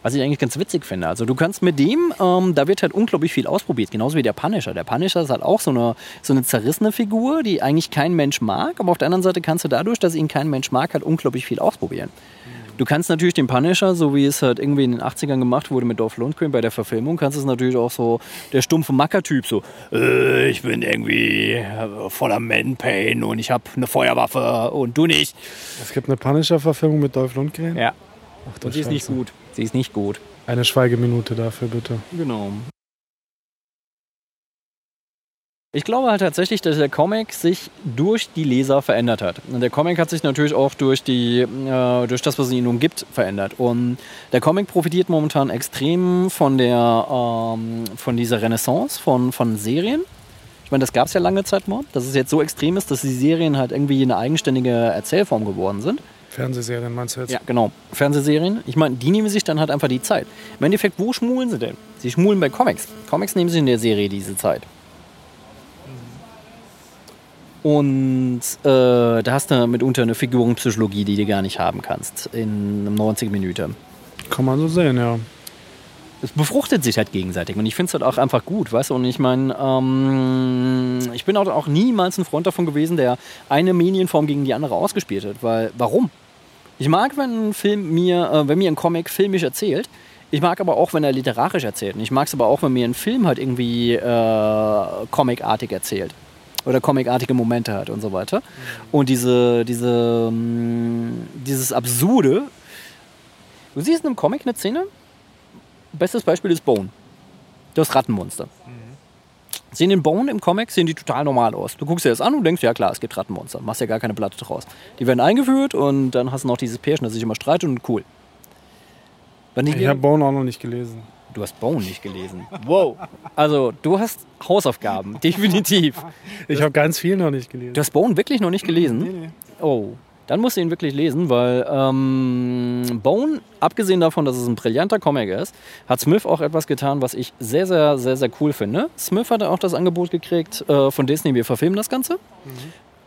Was ich eigentlich ganz witzig finde. Also du kannst mit dem, ähm, da wird halt unglaublich viel ausprobiert, genauso wie der Punisher. Der Punisher ist halt auch so eine, so eine zerrissene Figur, die eigentlich kein Mensch mag, aber auf der anderen Seite kannst du dadurch, dass ihn kein Mensch mag, halt unglaublich viel ausprobieren. Du kannst natürlich den Punisher, so wie es halt irgendwie in den 80ern gemacht wurde mit Dolph Lundgren bei der Verfilmung, kannst es natürlich auch so der stumpfe Mackertyp so, äh, ich bin irgendwie voller Man-Pain und ich habe eine Feuerwaffe und du nicht. Es gibt eine Punisher-Verfilmung mit Dolph Lundgren. Ja. Ach, Und sie ist nicht gut. Sie ist nicht gut. Eine Schweigeminute dafür, bitte. Genau. Ich glaube halt tatsächlich, dass der Comic sich durch die Leser verändert hat. Und der Comic hat sich natürlich auch durch, die, äh, durch das, was ihn umgibt, verändert. Und der Comic profitiert momentan extrem von, der, ähm, von dieser Renaissance von, von Serien. Ich meine, das gab es ja lange Zeit mal, dass es jetzt so extrem ist, dass die Serien halt irgendwie eine eigenständige Erzählform geworden sind. Fernsehserien meinst du jetzt? Ja, genau. Fernsehserien. Ich meine, die nehmen sich dann halt einfach die Zeit. Im Endeffekt, wo schmulen sie denn? Sie schmulen bei Comics. Comics nehmen sich in der Serie diese Zeit. Und äh, da hast du mitunter eine Figurenpsychologie, die du gar nicht haben kannst in einem 90 Minuten. Kann man so sehen, ja. Es befruchtet sich halt gegenseitig und ich finde es halt auch einfach gut, weißt du? Und ich meine, ähm, ich bin auch, auch niemals ein Freund davon gewesen, der eine Medienform gegen die andere ausgespielt hat. Weil, warum? Ich mag, wenn ein Film mir, äh, wenn mir ein Comic filmisch erzählt. Ich mag aber auch, wenn er literarisch erzählt. Und ich mag es aber auch, wenn mir ein Film halt irgendwie äh, comicartig erzählt. Oder comicartige Momente hat und so weiter. Und diese, diese, mh, dieses Absurde. Du siehst in einem Comic eine Szene. Bestes Beispiel ist Bone. Das Rattenmonster. Sehen den Bone im Comic, sehen die total normal aus. Du guckst dir das an und denkst, ja klar, es gibt Rattenmonster. Machst ja gar keine Platte draus. Die werden eingeführt und dann hast du noch dieses Pärchen, das sich immer streitet und cool. Ich habe Bone auch noch nicht gelesen. Du hast Bone nicht gelesen. Wow. Also, du hast Hausaufgaben, [LAUGHS] definitiv. Ich habe ganz viel noch nicht gelesen. Du hast Bone wirklich noch nicht gelesen? Oh, dann musst du ihn wirklich lesen, weil ähm, Bone, abgesehen davon, dass es ein brillanter Comic ist, hat Smith auch etwas getan, was ich sehr, sehr, sehr, sehr cool finde. Smith hatte auch das Angebot gekriegt äh, von Disney, wir verfilmen das Ganze.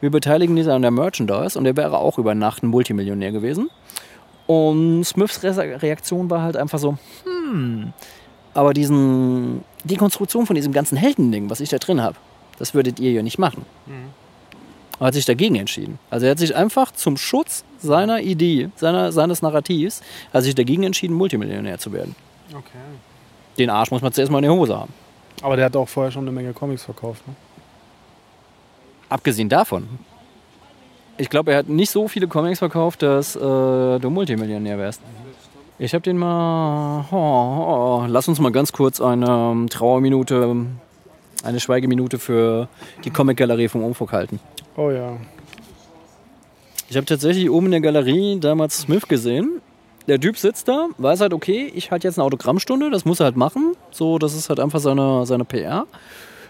Wir beteiligen diese an der Merchandise und er wäre auch über Nacht ein Multimillionär gewesen. Und Smiths Re Reaktion war halt einfach so, hm, aber diesen, die Konstruktion von diesem ganzen Heldending, was ich da drin habe, das würdet ihr ja nicht machen. Er hat sich dagegen entschieden. Also er hat sich einfach zum Schutz seiner Idee, seiner, seines Narrativs, hat sich dagegen entschieden, Multimillionär zu werden. Okay. Den Arsch muss man zuerst mal in der Hose haben. Aber der hat auch vorher schon eine Menge Comics verkauft. Ne? Abgesehen davon. Ich glaube, er hat nicht so viele Comics verkauft, dass äh, du Multimillionär wärst. Ich habe den mal. Oh, oh, lass uns mal ganz kurz eine ähm, Trauerminute, eine Schweigeminute für die Comic-Galerie vom Umfug halten. Oh ja. Ich habe tatsächlich oben in der Galerie damals Smith gesehen. Der Typ sitzt da, weiß halt, okay, ich halte jetzt eine Autogrammstunde, das muss er halt machen. So, das ist halt einfach seine, seine PR.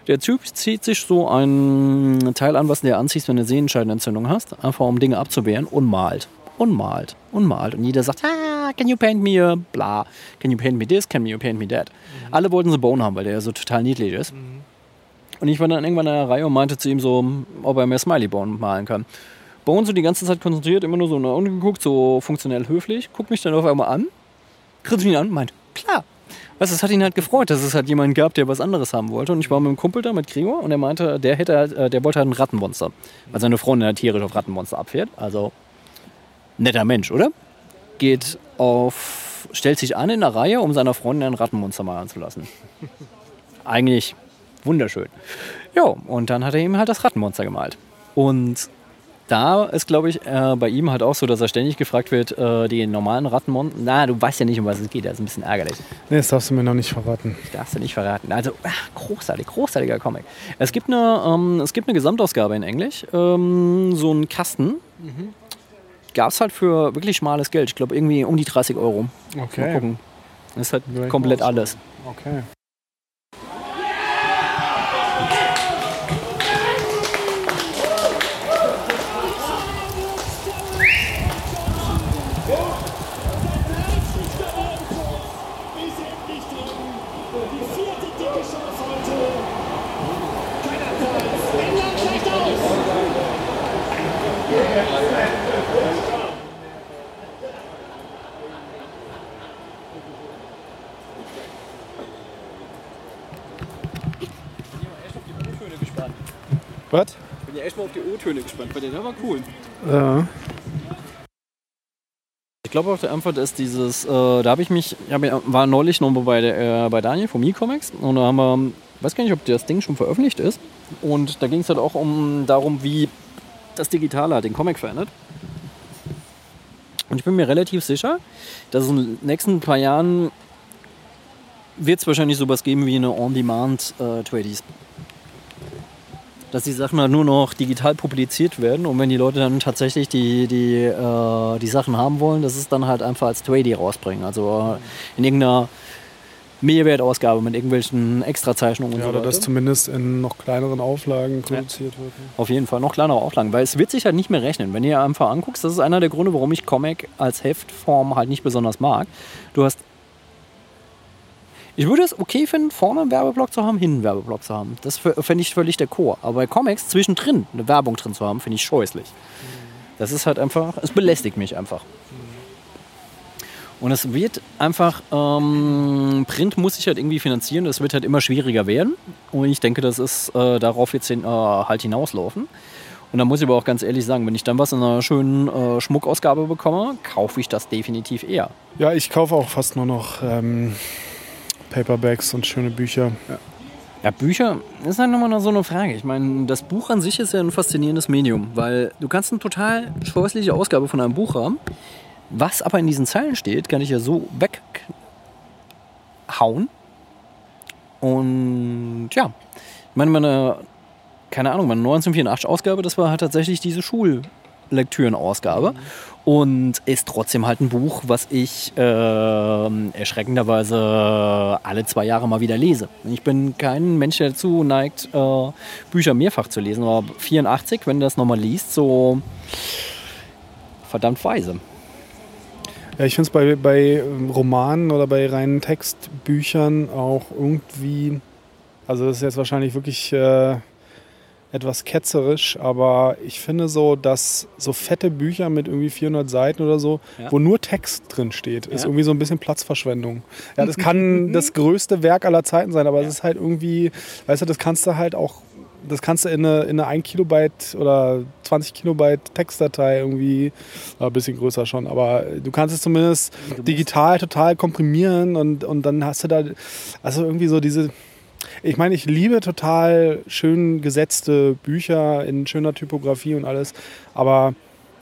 Der Typ zieht sich so ein Teil an, was du dir anziehst, wenn du eine Sehenscheidenentzündung hast, einfach um Dinge abzuwehren und malt. Und malt. Und malt. Und jeder sagt, ah, can you paint me a bla? Can you paint me this? Can you paint me that? Alle wollten so Bone haben, weil der ja so total niedlich ist. Und ich war dann irgendwann in der Reihe und meinte zu ihm so, ob er mehr Smiley Bone malen kann. Bone so die ganze Zeit konzentriert, immer nur so nach unten geguckt, so funktionell höflich, guckt mich dann auf einmal an, grinst mich an und meint, klar. Weißt du, es hat ihn halt gefreut, dass es halt jemanden gab, der was anderes haben wollte. Und ich war mit einem Kumpel da, mit Gregor, und er meinte, der hätte halt, äh, der wollte halt ein Rattenmonster. Weil seine Freundin halt tierisch auf Rattenmonster abfährt. Also, netter Mensch, oder? Geht auf, stellt sich an in der Reihe, um seiner Freundin ein Rattenmonster malen zu lassen. Eigentlich wunderschön. Ja, und dann hat er ihm halt das Rattenmonster gemalt. Und da ist, glaube ich, äh, bei ihm halt auch so, dass er ständig gefragt wird, äh, die normalen Rattenmonster. Na, du weißt ja nicht, um was es geht, das ist ein bisschen ärgerlich. Nee, das darfst du mir noch nicht verraten. Das darfst du nicht verraten. Also, ach, großartig, großartiger Comic. Es gibt eine, ähm, es gibt eine Gesamtausgabe in Englisch, ähm, so einen Kasten. Gab es halt für wirklich schmales Geld. Ich glaube, irgendwie um die 30 Euro. Mal Okay. gucken. Das ist halt komplett alles. Okay. Was? Ich bin ja echt mal auf die O-Töne gespannt, weil der da war cool. Ja. Ich glaube auch einfach, dass dieses, äh, da habe ich mich, ich hab, ja- war neulich noch bei, der, äh, bei Daniel von Mi-Comics und da haben wir, weiß gar nicht, ob das Ding schon veröffentlicht ist. Und da ging es halt auch um darum, wie das Digitale halt den Comic verändert. Und ich bin mir relativ sicher, dass es in den nächsten paar Jahren wird es wahrscheinlich sowas geben wie eine On-Demand-Tradies. Dass die Sachen halt nur noch digital publiziert werden und wenn die Leute dann tatsächlich die, die, äh, die Sachen haben wollen, dass es dann halt einfach als Tradie rausbringen. Also äh, in irgendeiner Mehrwertausgabe mit irgendwelchen Extrazeichnungen und Ja, so oder weiter. dass zumindest in noch kleineren Auflagen produziert wird. ne? Auf jeden Fall noch kleinere Auflagen, weil es wird sich halt nicht mehr rechnen. Wenn ihr einfach anguckst, das ist einer der Gründe, warum ich Comic als Heftform halt nicht besonders mag. Du hast. Ich würde es okay finden, vorne einen Werbeblock zu haben, hinten einen Werbeblock zu haben. Das fände ich völlig der Chor. Aber bei Comics zwischendrin eine Werbung drin zu haben, finde ich scheußlich. Das ist halt einfach, es belästigt mich einfach. Und es wird einfach, ähm, Print muss sich halt irgendwie finanzieren, das wird halt immer schwieriger werden. Und ich denke, das ist äh, darauf jetzt hin, äh, halt hinauslaufen. Und da muss ich aber auch ganz ehrlich sagen, wenn ich dann was in einer schönen äh, Schmuckausgabe bekomme, kaufe ich das definitiv eher. Ja, ich kaufe auch fast nur noch ähm, Paperbacks und schöne Bücher. Ja, Bücher ist halt nochmal so eine Frage. Ich meine, das Buch an sich ist ja ein faszinierendes Medium, weil du kannst eine total scheußliche Ausgabe von einem Buch haben. Was aber in diesen Zeilen steht, kann ich ja so weghauen. Und ja, ich meine, meine, keine Ahnung, meine 1984-Ausgabe, das war halt tatsächlich diese Schullektüren-Ausgabe. Und ist trotzdem halt ein Buch, was ich ähm, erschreckenderweise alle zwei Jahre mal wieder lese. Ich bin kein Mensch, der dazu neigt, äh, Bücher mehrfach zu lesen. Aber 84, wenn du das nochmal liest, so verdammt weise. Ja, ich finde es bei, bei Romanen oder bei reinen Textbüchern auch irgendwie, also das ist jetzt wahrscheinlich wirklich äh, etwas ketzerisch, aber ich finde so, dass so fette Bücher mit irgendwie 400 Seiten oder so, Ja. wo nur Text drin steht, ist Ja. irgendwie so ein bisschen Platzverschwendung. Ja, das kann [LAUGHS] das größte Werk aller Zeiten sein, aber es ist halt irgendwie, weißt du, das kannst du halt auch, das kannst du in eine, in eine 1 Kilobyte oder 20 Kilobyte Textdatei irgendwie, ein bisschen größer schon, aber du kannst es zumindest digital total komprimieren und, und dann hast du da, also irgendwie so diese, ich meine, ich liebe total schön gesetzte Bücher in schöner Typografie und alles, aber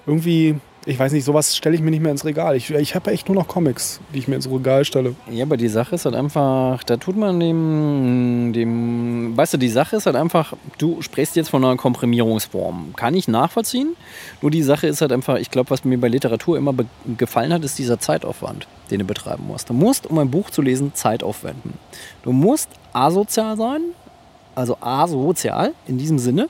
irgendwie, ich weiß nicht, sowas stelle ich mir nicht mehr ins Regal. Ich, ich habe echt nur noch Comics, die ich mir ins Regal stelle. Ja, aber die Sache ist halt einfach, da tut man dem, dem, weißt du, die Sache ist halt einfach, du sprichst jetzt von einer Komprimierungsform. Kann ich nachvollziehen. Nur die Sache ist halt einfach, ich glaube, was mir bei Literatur immer gefallen hat, ist dieser Zeitaufwand, den du betreiben musst. Du musst, um ein Buch zu lesen, Zeit aufwenden. Du musst asozial sein, also asozial in diesem Sinne,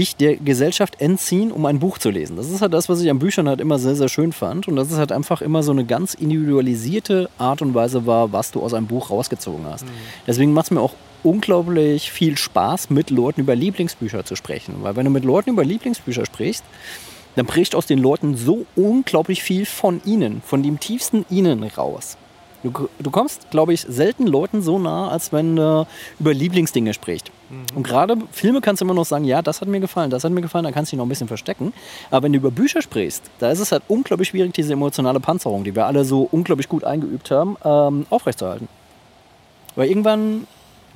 dich der Gesellschaft entziehen, um ein Buch zu lesen. Das ist halt das, was ich an Büchern halt immer sehr, sehr schön fand. Und das ist halt einfach immer so eine ganz individualisierte Art und Weise war, was du aus einem Buch rausgezogen hast. Deswegen macht es mir auch unglaublich viel Spaß, mit Leuten über Lieblingsbücher zu sprechen. Weil wenn du mit Leuten über Lieblingsbücher sprichst, dann bricht aus den Leuten so unglaublich viel von ihnen, von dem tiefsten ihnen raus. Du, du kommst, glaube ich, selten Leuten so nah, als wenn du über Lieblingsdinge sprichst. Und gerade Filme kannst du immer noch sagen, ja, das hat mir gefallen, das hat mir gefallen, da kannst du dich noch ein bisschen verstecken. Aber wenn du über Bücher sprichst, da ist es halt unglaublich schwierig, diese emotionale Panzerung, die wir alle so unglaublich gut eingeübt haben, ähm, aufrechtzuerhalten. Weil irgendwann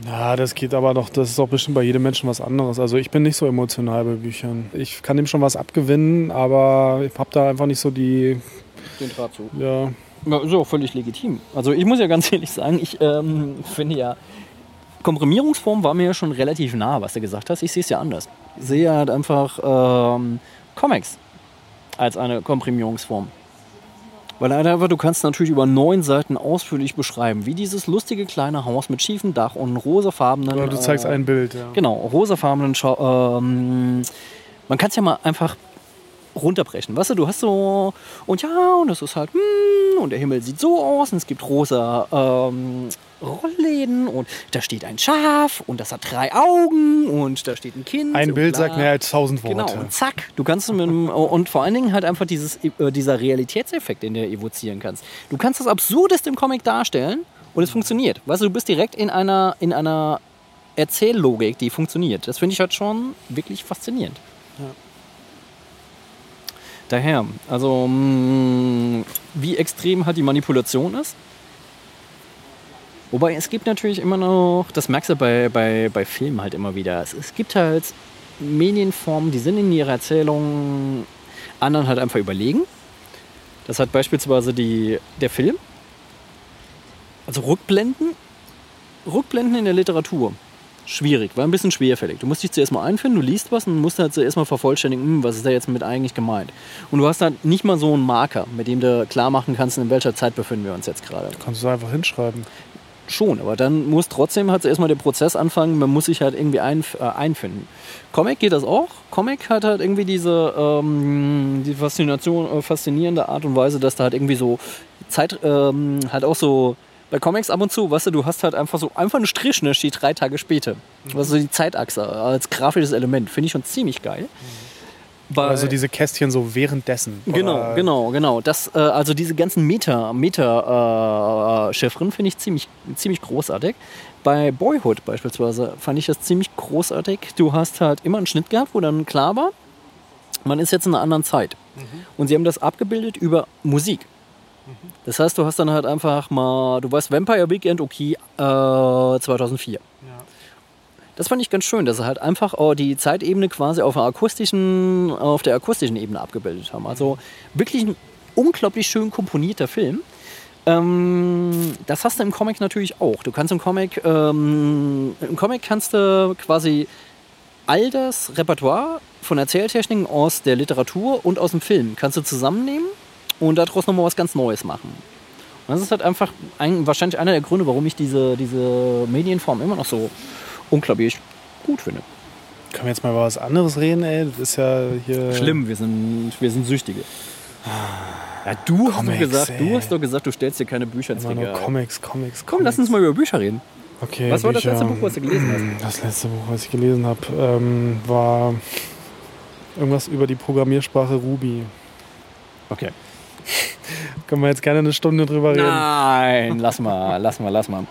Ja, das geht aber doch, das ist doch bestimmt bei jedem Menschen was anderes. Also ich bin nicht so emotional bei Büchern. Ich kann dem schon was abgewinnen, aber ich habe da einfach nicht so die, den Draht zu. ja, Ja, ist auch völlig legitim. Also ich muss ja ganz [LAUGHS] ehrlich sagen, ich ähm, finde ja, Komprimierungsform war mir ja schon relativ nah, was du gesagt hast. Ich sehe es ja anders. Ich sehe halt einfach ähm, Comics als eine Komprimierungsform. Weil halt einfach, du kannst natürlich über neun Seiten ausführlich beschreiben, wie dieses lustige kleine Haus mit schiefem Dach und rosafarbenen... oder du zeigst äh, ein Bild, ja. Genau, rosafarbenen Schau ähm, Man kann es ja mal einfach runterbrechen. Weißt du, du hast so, und ja, und das ist halt, hm, und der Himmel sieht so aus, und es gibt rosa ähm, Rollläden, und da steht ein Schaf, und das hat drei Augen, und da steht ein Kind. Ein Bild bla. sagt mehr als tausend Worte. Genau, und zack, du kannst mit einem, und vor allen Dingen halt einfach dieses, äh, dieser Realitätseffekt, den du evozieren kannst. Du kannst das Absurdeste im Comic darstellen und es funktioniert. Weißt du, du bist direkt in einer, in einer Erzähllogik, die funktioniert. Das finde ich halt schon wirklich faszinierend. Daher, also mh, wie extrem halt die Manipulation ist. Wobei es gibt natürlich immer noch, das merkst du bei, bei, bei Filmen halt immer wieder, es, es gibt halt Medienformen, die sind in ihrer Erzählung anderen halt einfach überlegen. Das hat beispielsweise die, der Film. Also Rückblenden Rückblenden in der Literatur. Schwierig, war ein bisschen schwerfällig. Du musst dich zuerst mal einfinden, du liest was und musst halt zuerst mal vervollständigen, hm, was ist da jetzt mit eigentlich gemeint. Und du hast halt nicht mal so einen Marker, mit dem du klar machen kannst, in welcher Zeit befinden wir uns jetzt gerade. Kannst du einfach hinschreiben. Schon, aber dann muss trotzdem halt erstmal der Prozess anfangen, man muss sich halt irgendwie einf äh, einfinden. Comic geht das auch. Comic hat halt irgendwie diese ähm, die Faszination, äh, faszinierende Art und Weise, dass da halt irgendwie so Zeit, ähm, halt auch so bei Comics ab und zu, weißt du, du hast halt einfach so einfach einen Strich, ne, steht drei Tage später. Also die Zeitachse als grafisches Element, finde ich schon ziemlich geil. Bei- Also diese Kästchen so währenddessen. Genau, Oder- genau, genau. Das, äh, also diese ganzen Meta, Meta äh, Chiffren finde ich ziemlich, ziemlich großartig. Bei Boyhood beispielsweise fand ich das ziemlich großartig. Du hast halt immer einen Schnitt gehabt, wo dann klar war, man ist jetzt in einer anderen Zeit. Und sie haben das abgebildet über Musik. Das heißt, du hast dann halt einfach mal, du weißt Vampire Weekend, okay, äh, 2004. Das fand ich ganz schön, dass sie halt einfach äh, die Zeitebene quasi auf, einer akustischen, auf der akustischen Ebene abgebildet haben. Also wirklich ein unglaublich schön komponierter Film. Ähm, das hast du im Comic natürlich auch. Du kannst im Comic, ähm, im Comic kannst du quasi all das Repertoire von Erzähltechniken aus der Literatur und aus dem Film kannst du zusammennehmen und daraus nochmal was ganz Neues machen. Und das ist halt einfach ein, wahrscheinlich einer der Gründe, warum ich diese, diese Medienform immer noch so unglaublich gut finde. Können wir jetzt mal über was anderes reden, ey? Das ist ja hier. Schlimm, wir sind, wir sind Süchtige. Ja, du hast, doch Comics, gesagt, du ey. hast doch gesagt, du stellst dir keine Bücher ins Regal. Comics, Comics, Komm, lass uns mal über Bücher reden. Okay, Was war das Bücher. letzte Buch, was du gelesen hast? Das letzte Buch, was ich gelesen habe, ähm, war irgendwas über die Programmiersprache Ruby. Okay. [LAUGHS] Können wir jetzt gerne eine Stunde drüber reden. Nein, lass mal, lass mal, lass mal.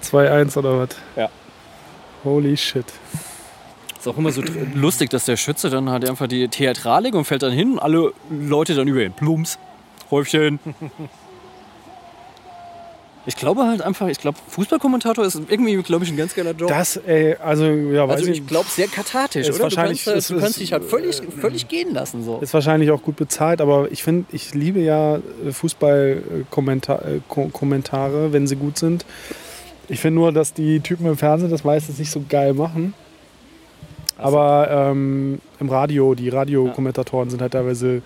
Zwei 2-1 oder was? Ja. Holy shit. Ist auch immer so lustig, dass der Schütze dann halt einfach die Theatralik und fällt dann hin und alle Leute dann über ihn. Plumps, Häufchen. Ich glaube halt einfach, ich glaube, Fußballkommentator ist irgendwie, glaube ich, ein ganz geiler Job. Das, ey, also, ja, weiß also ich glaube, sehr kathartisch, Ist oder? Du wahrscheinlich- kannst, halt- ist- du kannst ist- dich halt völlig, völlig gehen lassen. So. Ist wahrscheinlich auch gut bezahlt, aber ich finde, ich liebe ja Fußballkommentare, wenn sie gut sind. Ich finde nur, dass die Typen im Fernsehen das meistens nicht so geil machen. Aber ähm, im Radio, die Radiokommentatoren sind halt teilweise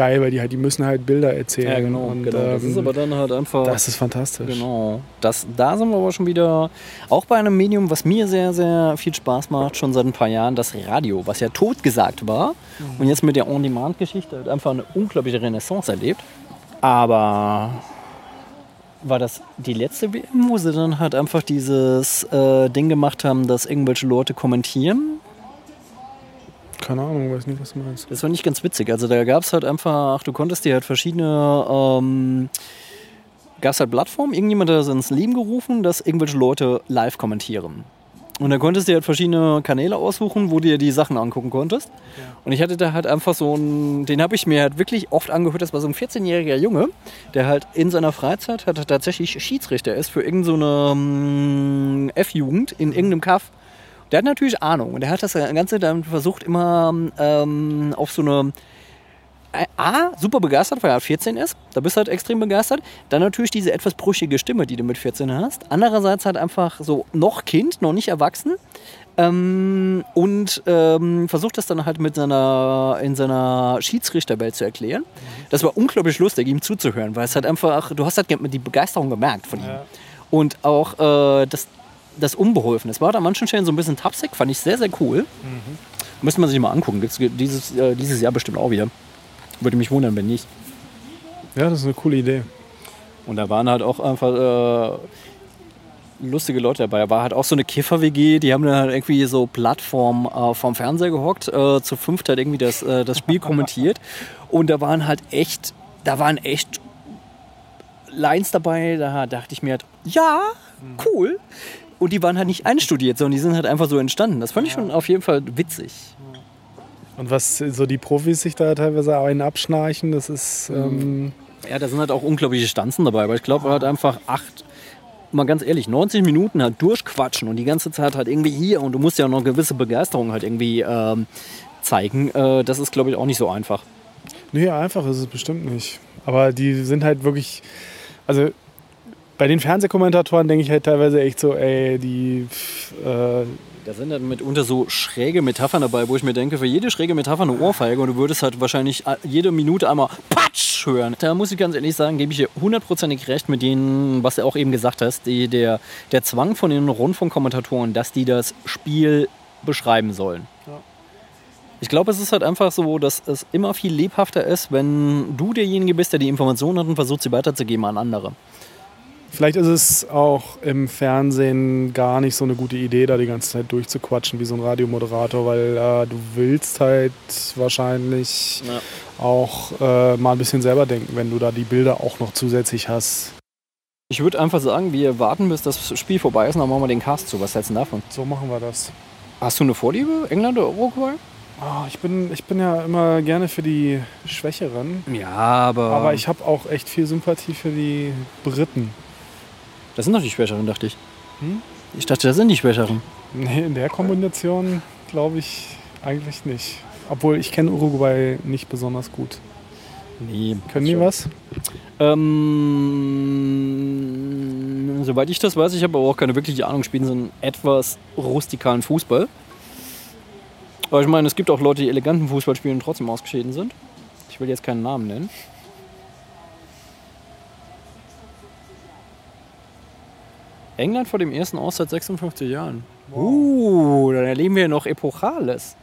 geil, weil die halt, die müssen halt Bilder erzählen. Ja, genau. Und, genau. Das ähm, ist aber dann halt einfach. das ist fantastisch. Genau. Das, da sind wir aber schon wieder, auch bei einem Medium, was mir sehr, sehr viel Spaß macht, schon seit ein paar Jahren, das Radio, was ja totgesagt war und jetzt mit der On-Demand-Geschichte halt einfach eine unglaubliche Renaissance erlebt. Aber war das die letzte WM, wo sie dann halt einfach dieses äh, Ding gemacht haben, dass irgendwelche Leute kommentieren? Keine Ahnung, weiß nicht, was du meinst. Das war nicht ganz witzig. Also da gab es halt einfach, du konntest dir halt verschiedene, ähm, gab es halt Plattformen, irgendjemand hat das ins Leben gerufen, dass irgendwelche Leute live kommentieren. Und dann konntest du dir halt verschiedene Kanäle aussuchen, wo du dir die Sachen angucken konntest. Und ich hatte da halt einfach so einen, den habe ich mir halt wirklich oft angehört, das war so ein 14-jähriger Junge, der halt in seiner Freizeit halt tatsächlich Schiedsrichter ist für irgendeine so ähm, F-Jugend in irgendeinem Kaff. Der hat natürlich Ahnung und der hat das Ganze dann versucht immer ähm, auf so eine äh, A, super begeistert, weil er 14 ist. Da bist du halt extrem begeistert. Dann natürlich diese etwas brüchige Stimme, die du mit 14 hast. Andererseits halt einfach so noch Kind, noch nicht erwachsen. Ähm, und ähm, versucht das dann halt mit seiner, in seiner Schiedsrichterwelt zu erklären. Das war unglaublich lustig, ihm zuzuhören, weil es halt einfach, du hast halt die Begeisterung gemerkt von ihm. Und auch äh, das, das Unbeholfen. Es war an manchen Stellen so ein bisschen tapsig, fand ich sehr, sehr cool. Müsste man sich mal angucken. Gibt's dieses, äh, dieses Jahr bestimmt auch wieder. Würde mich wundern, wenn nicht. Ja, das ist eine coole Idee. Und da waren halt auch einfach äh, lustige Leute dabei. Da war halt auch so eine Kiffer-WG, die haben dann halt irgendwie so Plattform äh, vom Fernseher gehockt, äh, zu fünft halt irgendwie das, äh, das Spiel kommentiert. Und da waren halt echt, da waren echt Lines dabei, da dachte ich mir halt, ja, cool. Und die waren halt nicht einstudiert, sondern die sind halt einfach so entstanden. Das fand ich schon auf jeden Fall witzig. Und was so die Profis sich da teilweise einen abschnarchen, das ist. Ähm, Ja, da sind halt auch unglaubliche Stanzen dabei, aber ich glaube halt einfach acht, mal ganz ehrlich, 90 Minuten halt durchquatschen und die ganze Zeit halt irgendwie hier und du musst ja auch noch gewisse Begeisterung halt irgendwie ähm, zeigen. Äh, das ist, glaube ich, auch nicht so einfach. Nee, einfach ist es bestimmt nicht. Aber die sind halt wirklich, also bei den Fernsehkommentatoren denke ich halt teilweise echt so, ey, die, äh, Da sind dann mitunter so schräge Metaphern dabei, wo ich mir denke, für jede schräge Metapher eine Ohrfeige und du würdest halt wahrscheinlich jede Minute einmal Patsch hören. Da muss ich ganz ehrlich sagen, gebe ich dir hundertprozentig recht mit denen, was du auch eben gesagt hast, die, der, der Zwang von den Rundfunkkommentatoren, dass die das Spiel beschreiben sollen. Ich glaube, es ist halt einfach so, dass es immer viel lebhafter ist, wenn du derjenige bist, der die Informationen hat und versucht, sie weiterzugeben an andere. Vielleicht ist es auch im Fernsehen gar nicht so eine gute Idee, da die ganze Zeit durchzuquatschen wie so ein Radiomoderator, weil äh, du willst halt wahrscheinlich Ja. auch äh, mal ein bisschen selber denken, wenn du da die Bilder auch noch zusätzlich hast. Ich würde einfach sagen, wir warten, bis das Spiel vorbei ist und dann machen wir den Cast zu. Was hältst du davon? So machen wir das. Hast du eine Vorliebe, England oder Uruguay? Ah, ich, bin, ich bin ja immer gerne für die Schwächeren, Ja, aber. aber ich habe auch echt viel Sympathie für die Briten. Das sind doch die Schwächeren, dachte ich. Hm? Ich dachte, das sind die Schwächeren. Nee, in der Kombination glaube ich eigentlich nicht. Obwohl ich kenne Uruguay nicht besonders gut. Nee. Können die was? Ähm, soweit ich das weiß, ich habe aber auch keine wirkliche Ahnung, spielen so einen etwas rustikalen Fußball. Aber ich meine, es gibt auch Leute, die eleganten Fußball spielen und trotzdem ausgeschieden sind. Ich will jetzt keinen Namen nennen. England vor dem ersten Aus seit 56 Jahren. Uh, dann erleben wir noch Epochales.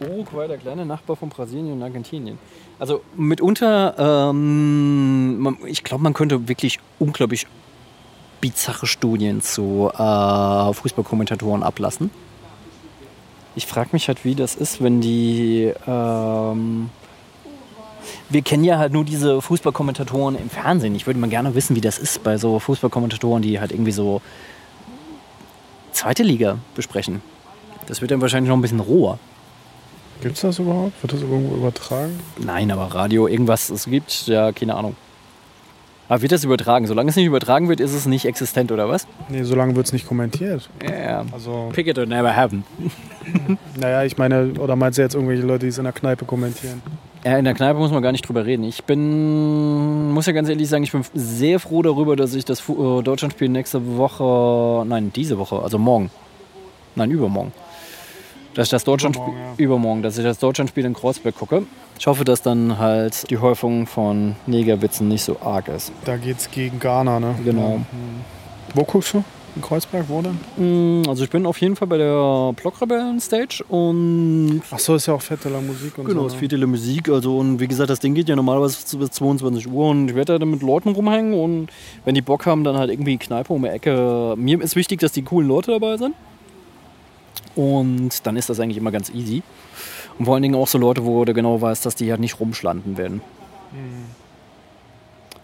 Uruguay, der kleine Nachbar von Brasilien und Argentinien. Also mitunter, ähm, ich glaube, man könnte wirklich unglaublich bizarre Studien zu äh, Fußballkommentatoren ablassen. Ich frage mich halt, wie das ist, wenn die... Ähm, wir kennen ja halt nur diese Fußballkommentatoren im Fernsehen. Ich würde mal gerne wissen, wie das ist bei so Fußballkommentatoren, die halt irgendwie so zweite Liga besprechen. Das wird dann wahrscheinlich noch ein bisschen roher. Gibt es das überhaupt? Wird das irgendwo übertragen? Nein, aber Radio, irgendwas es gibt, ja, keine Ahnung. Aber wird das übertragen? Solange es nicht übertragen wird, ist es nicht existent, oder was? Nee, so lange wird es nicht kommentiert. Ja. Also, Pick it or never happen. [LAUGHS] naja, ich meine, oder meinst du jetzt irgendwelche Leute, die es in der Kneipe kommentieren? Ja, in der Kneipe muss man gar nicht drüber reden. Ich bin, muss ja ganz ehrlich sagen, ich bin sehr froh darüber, dass ich das äh, Deutschlandspiel nächste Woche, nein, diese Woche, also morgen, nein, übermorgen, dass ich das Deutschlandspiel, Übermorgen, ja. übermorgen, dass ich das Deutschlandspiel in Kreuzberg gucke. Ich hoffe, dass dann halt die Häufung von Negerwitzen nicht so arg ist. Da geht's gegen Ghana, ne? Genau. Ja. Wo guckst du? In Kreuzberg, denn? Mm, Also ich bin auf jeden Fall bei der Blockrebellen-Stage und Ach so, ist ja auch fette La Musik und Genau, so. ne? ist viele Musik. Also, und wie gesagt, das Ding geht ja normalerweise bis 22 Uhr und ich werde da dann mit Leuten rumhängen und wenn die Bock haben, dann halt irgendwie Kneipe um die Ecke. Mir ist wichtig, dass die coolen Leute dabei sind. Und dann ist das eigentlich immer ganz easy. Und vor allen Dingen auch so Leute, wo du genau weißt, dass die halt nicht rumschlanden werden.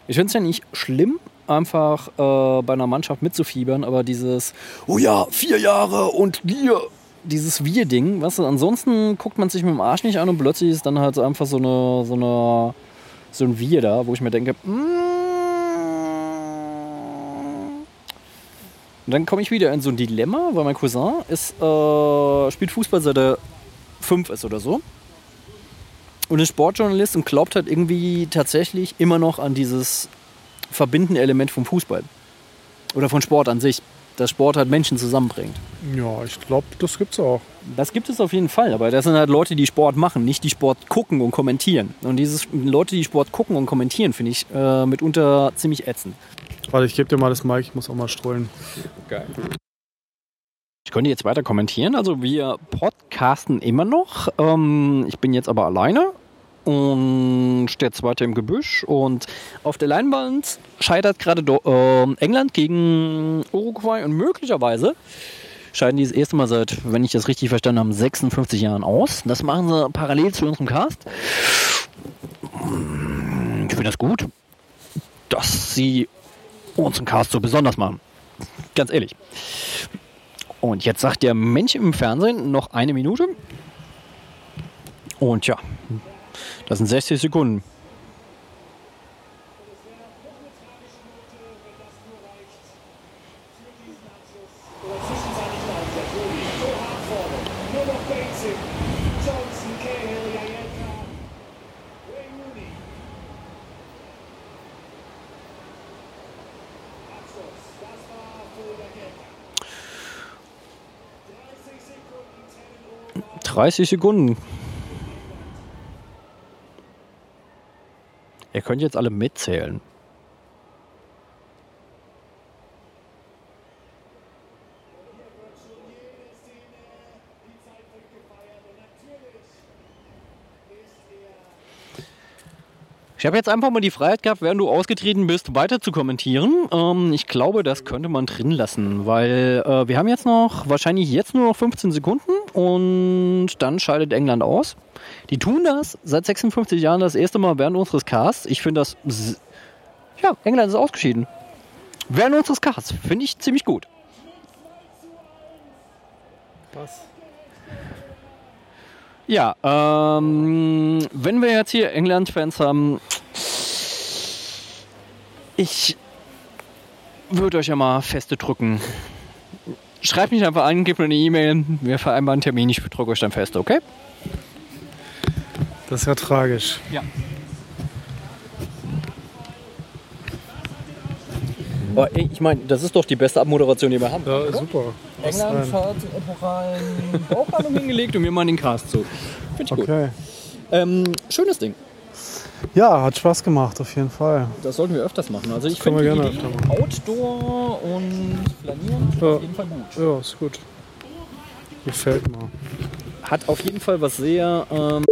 Ich finde es ja nicht schlimm, einfach äh, bei einer Mannschaft mitzufiebern, aber dieses, oh ja, vier Jahre und wir, dieses Wir-Ding, weißt du, ansonsten guckt man sich mit dem Arsch nicht an und plötzlich ist dann halt so einfach so eine, so eine, so ein Wir da, wo ich mir denke, mm. und dann komme ich wieder in so ein Dilemma, weil mein Cousin ist, äh, spielt Fußball seit er fünf ist oder so. Und ist Sportjournalist und glaubt halt irgendwie tatsächlich immer noch an dieses verbindende Element vom Fußball. Oder von Sport an sich. Dass Sport halt Menschen zusammenbringt. Ja, ich glaube, das gibt's auch. Das gibt es auf jeden Fall, aber das sind halt Leute, die Sport machen, nicht die Sport gucken und kommentieren. Und dieses Leute, die Sport gucken und kommentieren, finde ich äh, mitunter ziemlich ätzend. Warte, ich gebe dir mal das Mic, ich muss auch mal strollen. Geil. Ich könnte jetzt weiter kommentieren. Also wir podcasten immer noch. Ähm, ich bin jetzt aber alleine und der zweite im Gebüsch. Und auf der Leinwand scheitert gerade ähm, England gegen Uruguay und möglicherweise scheiden die das erste Mal seit, wenn ich das richtig verstanden habe, 56 Jahren aus. Das machen sie parallel zu unserem Cast. Ich finde das gut, dass sie unseren Cast so besonders machen. Ganz ehrlich. Und jetzt sagt der Mensch im Fernsehen noch eine Minute. Und ja, das sind 60 Sekunden. Dreißig Sekunden Ihr könnt jetzt alle mitzählen. Ich habe jetzt einfach mal die Freiheit gehabt, während du ausgetreten bist, weiter zu kommentieren. Ähm, ich glaube, das könnte man drin lassen, weil äh, wir haben jetzt noch, wahrscheinlich jetzt nur noch 15 Sekunden und dann scheidet England aus. Die tun das seit 56 Jahren das erste Mal während unseres Casts. Ich finde das, ja, England ist ausgeschieden. Während unseres Casts, finde ich ziemlich gut. Was? Ja, ähm, wenn wir jetzt hier England-Fans haben, ich würde euch ja mal feste drücken. Schreibt mich einfach an, gebt mir eine E-Mail, wir vereinbaren einen Termin, ich drücke euch dann fest, okay? Das ist ja tragisch. Ja. Aber ich meine, das ist doch die beste Abmoderation, die wir haben. Ja, super. England den epokalen Bauchlandung hingelegt und wir machen den Cast zu. Finde ich gut. Okay. Ähm, schönes Ding. Ja, hat Spaß gemacht, auf jeden Fall. Das sollten wir öfters machen. Also ich finde die gerne Idee Outdoor und Flanieren Ja. auf jeden Fall gut. Ja, ist gut. Gefällt mir. Hat auf jeden Fall was sehr ähm,